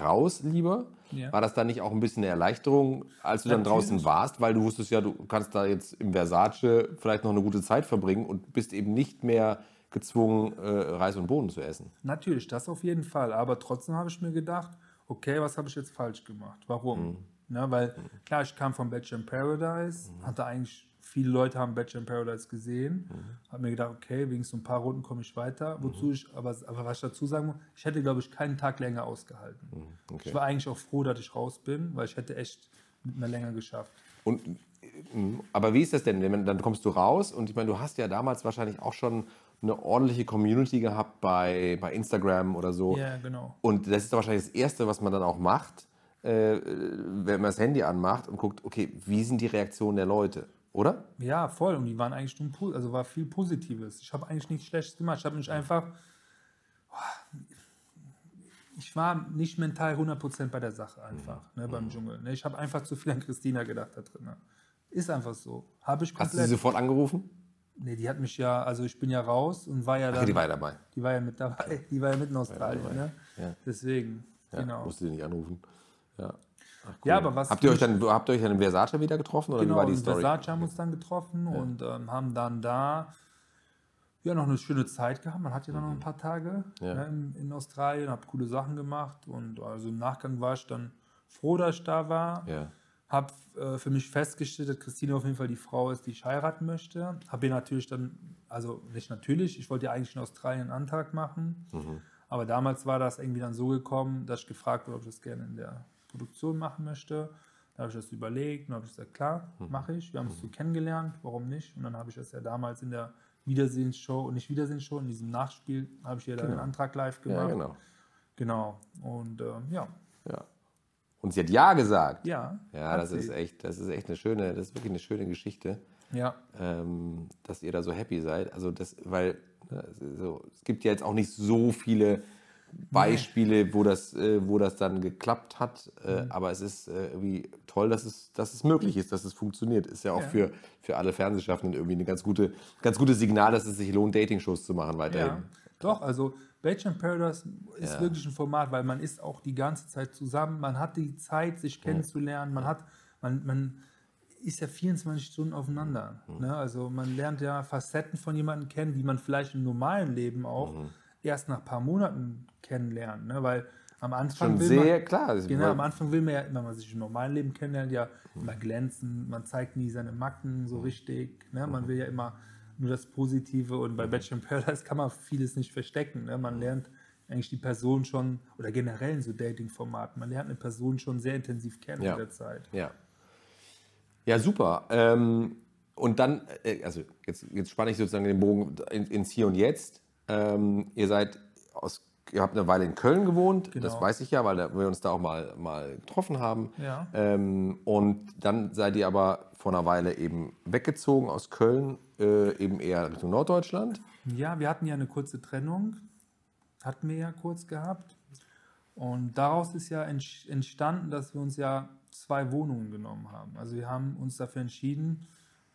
raus lieber. Ja. War das dann nicht auch ein bisschen eine Erleichterung, als du dann Natürlich. draußen warst, weil du wusstest ja, du kannst da jetzt im Versace vielleicht noch eine gute Zeit verbringen und bist eben nicht mehr gezwungen, äh, Reis und Bohnen zu essen. Natürlich, das auf jeden Fall. Aber trotzdem habe ich mir gedacht, okay, was habe ich jetzt falsch gemacht? Warum? Ne, weil klar, ich kam vom Bachelor in Paradise, hatte eigentlich, viele Leute haben Bachelor in Paradise gesehen, habe mir gedacht, okay, wegen so ein paar Runden komme ich weiter. Wozu ich, aber, aber was ich dazu sagen muss, ich hätte, glaube ich, keinen Tag länger ausgehalten. Okay. Ich war eigentlich auch froh, dass ich raus bin, weil ich hätte echt mit mir länger geschafft. Und, ähm, aber wie ist das denn? Dann kommst du raus und ich meine, du hast ja damals wahrscheinlich auch schon eine ordentliche Community gehabt bei, bei Instagram oder so. Ja, genau. Und das ist doch wahrscheinlich das Erste, was man dann auch macht, äh, wenn man das Handy anmacht und guckt, okay, wie sind die Reaktionen der Leute, oder? Ja, voll. Und die waren eigentlich nur, also war viel Positives. Ich habe eigentlich nichts Schlechtes gemacht. Ich habe mich einfach, ich war nicht mental 100% bei der Sache einfach, ne, beim Dschungel. Ne. Ich habe einfach zu viel an Christina gedacht da drin. Ne. Ist einfach so. Habe ich Hast du sie komplett. sofort angerufen? Nee, die hat mich ja, also ich bin ja raus und war ja. Ach, die war ja dabei. die war ja mit dabei. Die war ja mit in Australien, ne? Ja. Deswegen. Ja, genau. Musste sie nicht anrufen. Ja. Ach, Ja, aber was Habt ihr euch dann, habt ihr euch dann in Versace wieder getroffen oder Genau, wie war die in Story? Versace haben wir uns dann getroffen und ähm, haben dann da ja noch eine schöne Zeit gehabt. Man hat ja dann noch ein paar Tage Mhm. Ne, in, in Australien, habe coole Sachen gemacht und also im Nachgang war ich dann froh, dass ich da war. Ja. Habe äh, für mich festgestellt, dass Christine auf jeden Fall die Frau ist, die ich heiraten möchte. Habe ihr natürlich dann, also nicht natürlich, ich wollte ja eigentlich in Australien einen Antrag machen. Mhm. Aber damals war das irgendwie dann so gekommen, dass ich gefragt wurde, ob ich das gerne in der Produktion machen möchte. Da habe ich das überlegt und habe ich gesagt, klar, Mhm. mache ich. Wir haben uns so kennengelernt, warum nicht? Und dann habe ich das ja damals in der Wiedersehensshow, und nicht Wiedersehensshow, in diesem Nachspiel habe ich ja dann einen Antrag live ja, gemacht. genau. Genau. Und ähm, ja, Ja. Und sie hat Ja gesagt. ja. Ja, das ist sie. echt, das ist echt eine schöne, das ist wirklich eine schöne Geschichte. Ja, ähm, dass ihr da so happy seid. Also das, weil ne, es ist so, es gibt ja jetzt auch nicht so viele Beispiele, wo das, äh, wo das dann geklappt hat. Äh, Mhm. Aber es ist äh, irgendwie toll, dass es, dass es möglich ist, dass es funktioniert. Ist ja auch Ja. für, für alle Fernsehschaffenden irgendwie ein ganz, gute, ganz gutes Signal, dass es sich lohnt, Dating-Shows zu machen weiterhin. Ja, doch, also Bachelor in Paradise ist Ja. wirklich ein Format, weil man ist auch die ganze Zeit zusammen, man hat die Zeit, sich kennenzulernen, man hat, man, man, ist ja 24 Stunden aufeinander. Ne? Also man lernt ja Facetten von jemandem kennen, die man vielleicht im normalen Leben auch erst nach ein paar Monaten kennenlernt. Ne? Weil am Anfang Schon will sehr man, klar. Genau, am Anfang will man ja, wenn man sich im normalen Leben kennenlernt, ja immer glänzen. Man zeigt nie seine Macken so richtig. Ne? Man will ja immer nur das Positive und bei Bachelor in Paradise kann man vieles nicht verstecken. Ne? Man lernt eigentlich die Person schon, oder generell in so Dating-Formaten, man lernt eine Person schon sehr intensiv kennen Ja. mit der Zeit. Ja. Ja, super. Ähm, und dann, äh, also jetzt, jetzt spanne ich sozusagen den Bogen in, ins Hier und Jetzt. Ähm, ihr seid aus, ihr habt eine Weile in Köln gewohnt, das Genau. weiß ich ja, weil wir uns da auch mal, mal getroffen haben. Ja. Ähm, und dann seid ihr aber vor einer Weile eben weggezogen aus Köln, äh, eben eher Richtung Norddeutschland. Ja, wir hatten ja eine kurze Trennung, hatten wir ja kurz gehabt. Und daraus ist ja entstanden, dass wir uns ja zwei Wohnungen genommen haben. Also wir haben uns dafür entschieden,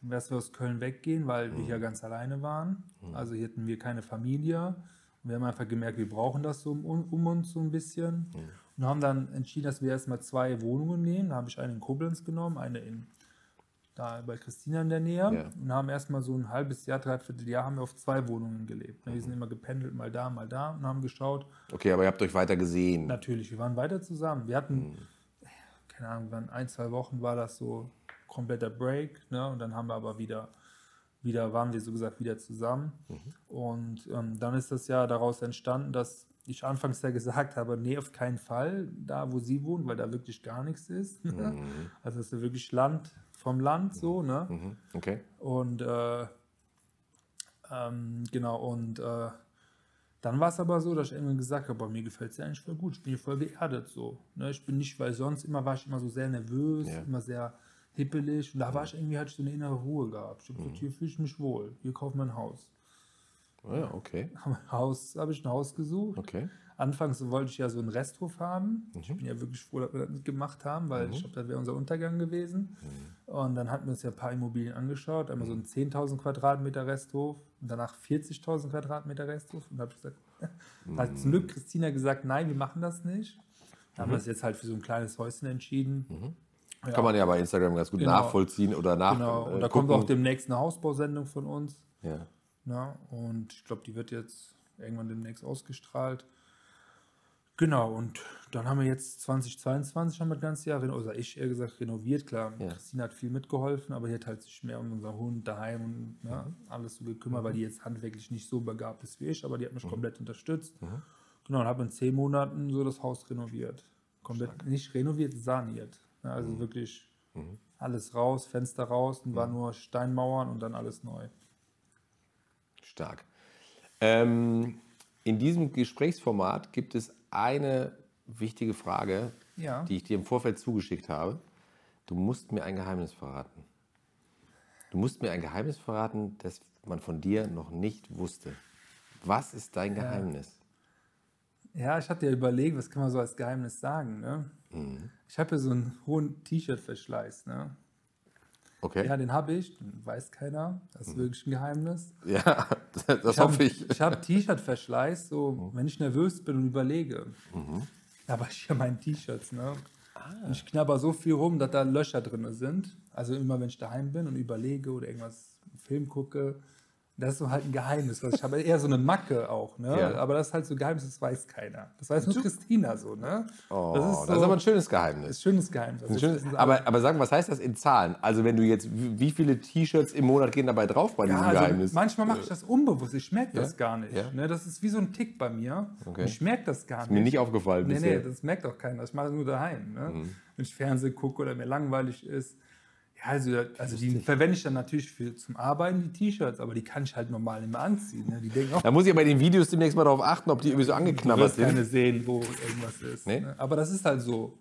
dass wir aus Köln weggehen, weil wir hier ganz alleine waren. Also hier hatten wir keine Familie. Und wir haben einfach gemerkt, wir brauchen das so um, um uns so ein bisschen. Und haben dann entschieden, dass wir erstmal zwei Wohnungen nehmen. Da habe ich eine in Koblenz genommen, eine in da bei Christina in der Nähe Ja. und haben erstmal so ein halbes Jahr, dreiviertel Jahr haben wir auf zwei Wohnungen gelebt. Ne, Wir sind immer gependelt, mal da, mal da und haben geschaut. Okay, aber ihr habt euch weiter gesehen. Natürlich, wir waren weiter zusammen. Wir hatten, keine Ahnung, waren ein, zwei Wochen war das so kompletter Break, ne? Und dann haben wir aber wieder, wieder waren wir so gesagt wieder zusammen. Und ähm, dann ist das ja daraus entstanden, dass ich anfangs ja gesagt habe, nee, auf keinen Fall da, wo sie wohnt, weil da wirklich gar nichts ist. Ne? Also es ist ja wirklich Land vom Land so, ne? Mhm. Okay. Und äh, ähm, genau, und äh, dann war es aber so, dass ich irgendwann gesagt habe, bei mir gefällt es ja eigentlich voll gut. Ich bin hier voll geerdet so. Ne? Ich bin nicht, weil sonst immer war ich immer so sehr nervös, Ja. immer sehr hippelig. Und da war ich irgendwie, hatte ich so eine innere Ruhe gehabt. Ich habe gesagt, hier fühle ich mich wohl. Hier kaufen wir ein Haus. Ah ja, okay. <laughs> Haus habe ich ein Haus gesucht. Okay. Anfangs wollte ich ja so einen Resthof haben. Ich Mhm. bin ja wirklich froh, dass wir das nicht gemacht haben, weil ich glaube, das wäre unser Untergang gewesen. Mhm. Und dann hatten wir uns ja ein paar Immobilien angeschaut. Einmal so einen 10.000 Quadratmeter Resthof und danach 40.000 Quadratmeter Resthof. Und da habe ich gesagt, <laughs> hat zum Glück Christina gesagt, nein, wir machen das nicht. Da haben wir uns jetzt halt für so ein kleines Häuschen entschieden. Ja, Kann man ja bei Instagram ganz gut Genau. nachvollziehen oder nach. genau. äh, Und da kommt gucken. auch demnächst eine Hausbausendung von uns. Ja. Ja, und ich glaube, die wird jetzt irgendwann demnächst ausgestrahlt. Genau, und dann haben wir jetzt 2022 haben wir das ganze Jahr, oder ich eher gesagt, renoviert. Klar, Ja. Christine hat viel mitgeholfen, aber die hat halt sich mehr um unseren Hund daheim und ja, Mhm. alles so gekümmert, weil die jetzt handwerklich nicht so begabt ist wie ich, aber die Mhm. hat mich komplett unterstützt. Genau, und habe in zehn Monaten so das Haus renoviert. Komplett, nicht renoviert, saniert. Ja, Mhm. also wirklich alles raus, Fenster raus und war nur Steinmauern und dann alles neu. Stark. Ähm, in diesem Gesprächsformat gibt es eine wichtige Frage, Ja. die ich dir im Vorfeld zugeschickt habe. Du musst mir ein Geheimnis verraten. Du musst mir ein Geheimnis verraten, das man von dir noch nicht wusste. Was ist dein Geheimnis? Ja, ich hatte ja überlegt, was kann man so als Geheimnis sagen. Ne? Mhm. Ich habe ja so einen hohen T-Shirt-Verschleiß. Ne? Okay. Ja, den habe ich, den weiß keiner. Das ist wirklich ein Geheimnis. Ja, <laughs> das Ich hab- hoffe ich. Ich habe T-Shirt-Verschleiß, so wenn ich nervös bin und überlege. Aber ich habe meine T-Shirts. Ne? Und Ich knabber so viel rum, dass da Löcher drin sind. Also immer, wenn ich daheim bin und überlege oder irgendwas einen Film gucke. Das ist so halt ein Geheimnis. Was ich habe eher so eine Macke auch, ne? Ja. Aber das ist halt so ein Geheimnis, das weiß keiner. Das weiß nur Christina so, ne? Oh, das das ist ist, so aber ein schönes Geheimnis. schönes Geheimnis. Ein Das schönes, aber, aber sag mal, was heißt das in Zahlen? Also wenn du jetzt, wie viele T-Shirts im Monat gehen dabei drauf bei ja, diesem also Geheimnis? manchmal mache ich das unbewusst. Ich merke das Ja? gar nicht. Ja? Ne? Das ist wie so ein Tick bei mir. Okay. Ich merke das gar nicht. Mir nicht aufgefallen Nee, bisher. nee, das merkt auch keiner. Ich mache das nur daheim. Ne? Mhm. Wenn ich Fernsehen gucke oder mir langweilig ist. Ja, also, also die verwende ich dann natürlich für, zum Arbeiten, die T-Shirts, aber die kann ich halt normal immer anziehen. Ne? Die denken auch, Da muss ich bei den Videos demnächst mal darauf achten, ob die irgendwie so du angeknabbert wirst keine sind. sehen, wo irgendwas ist. Nee? Ne? Aber das ist halt so.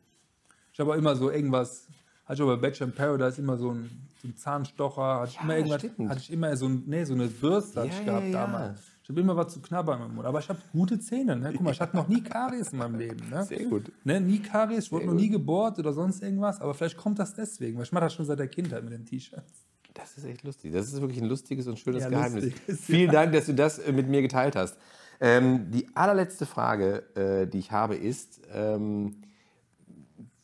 Ich habe auch immer so irgendwas, hatte ich auch bei Bachelor in Paradise immer so einen, so einen Zahnstocher, hatte ich immer irgendwas, stimmt. hatte ich immer so, ein, nee, so eine Bürste Ja, ich gehabt ja, ja. damals. Ich habe immer was zu knabbern im Mund. Aber ich habe gute Zähne. Ne? Guck mal, ich hatte noch nie Karies in meinem Leben. Ne? Sehr gut. Ne? Nie Karies, ich wurde noch nie gebohrt oder sonst irgendwas. Aber vielleicht kommt das deswegen, weil ich mache das schon seit der Kindheit mit den T-Shirts. Das ist echt lustig. Das ist wirklich ein lustiges und schönes Ja, Geheimnis. lustig Vielen Dank, dass du das äh, mit mir geteilt hast. Ähm, die allerletzte Frage, äh, die ich habe, ist, ähm,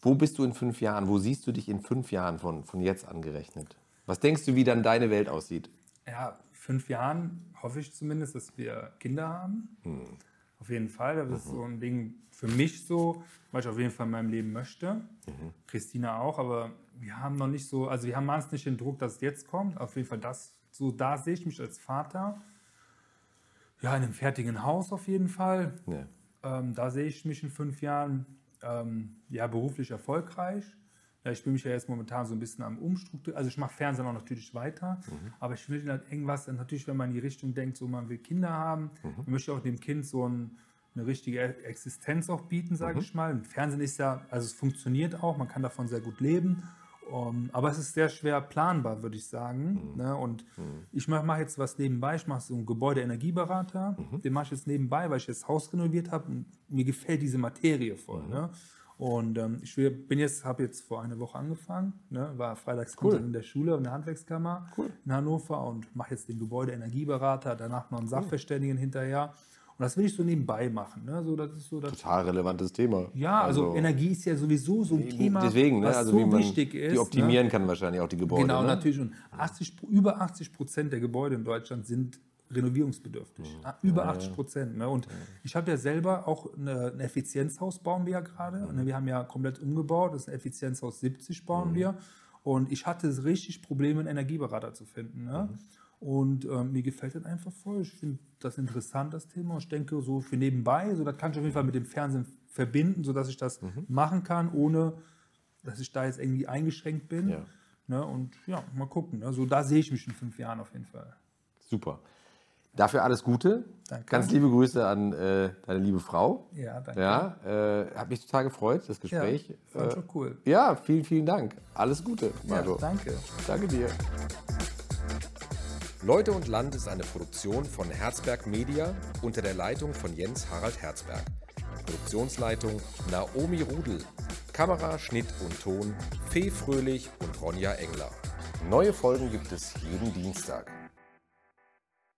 Wo bist du in fünf Jahren? Wo siehst du dich in fünf Jahren von, von jetzt angerechnet? Was denkst du, wie dann deine Welt aussieht? Ja, fünf Jahren hoffe ich zumindest, dass wir Kinder haben. Hm. Auf jeden Fall. Das Mhm. ist so ein Ding für mich so, weil ich auf jeden Fall in meinem Leben möchte. Mhm. Christina auch, aber wir haben noch nicht so, also wir haben meist nicht den Druck, dass es jetzt kommt. Auf jeden Fall das, so da sehe ich mich als Vater. Ja, in einem fertigen Haus auf jeden Fall. Ja. Ähm, da sehe ich mich in fünf Jahren ähm, ja, beruflich erfolgreich. Ich bin mich ja jetzt momentan so ein bisschen am Umstrukturieren. Also ich mache Fernsehen auch natürlich weiter, aber ich will halt irgendwas, natürlich, wenn man in die Richtung denkt, so man will Kinder haben, man möchte auch dem Kind so ein, eine richtige Existenz auch bieten, sage ich mal. Im Fernsehen ist ja, also es funktioniert auch, man kann davon sehr gut leben. Um, aber es ist sehr schwer planbar, würde ich sagen. Ne? Und ich mache mach jetzt was nebenbei. Ich mache so einen Gebäudeenergieberater. Den mache ich jetzt nebenbei, weil ich das Haus renoviert habe. Und mir gefällt diese Materie voll. Ne? Und ähm, ich will- bin jetzt, habe jetzt vor einer Woche angefangen. Ne? War freitags Cool. in der Schule, in der Handwerkskammer in Hannover und mache jetzt den Gebäudeenergierberater. Danach noch einen Sachverständigen hinterher. Und das will ich so nebenbei machen. Ne? So, das ist so das Total relevantes Thema. ja, also, Energie ist ja sowieso so ein Thema, Deswegen, ne? was also so wie man wichtig ist. die optimieren ne? kann wahrscheinlich auch die Gebäude. Genau, ne? natürlich. Und 80, Pro- über 80 Prozent der Gebäude in Deutschland sind renovierungsbedürftig. Mhm. Ah, Über 80 Prozent. Ne? Und ich habe ja selber auch eine, ein Effizienzhaus bauen wir ja gerade. Mhm. Ne? Wir haben ja komplett umgebaut. Das ist ein Effizienzhaus 70 bauen wir. Und ich hatte richtig Probleme, einen Energieberater zu finden. Ne? Mhm. Und ähm, mir gefällt das einfach voll. Ich finde das interessant, das Thema. Und ich denke, so für nebenbei, so das kann ich auf jeden Fall mit dem Fernsehen verbinden, sodass ich das Mhm. machen kann, ohne dass ich da jetzt irgendwie eingeschränkt bin. Ja. Ne? Und ja, mal gucken. Ne? So, da sehe ich mich in fünf Jahren auf jeden Fall. Super. Dafür alles Gute. Danke. Ganz liebe Grüße an äh, deine liebe Frau. Ja, danke. Ja, äh, hat mich total gefreut, das Ja, Gespräch. fand äh, schon cool. ja vielen, vielen Dank. Alles Gute, Ja, Marco. danke. Danke dir. Leute und Land ist eine Produktion von Herzberg Media unter der Leitung von Jens Harald Herzberg. Produktionsleitung Naomi Rudel. Kamera, Schnitt und Ton Fee Fröhlich und Ronja Engler. Neue Folgen gibt es jeden Dienstag.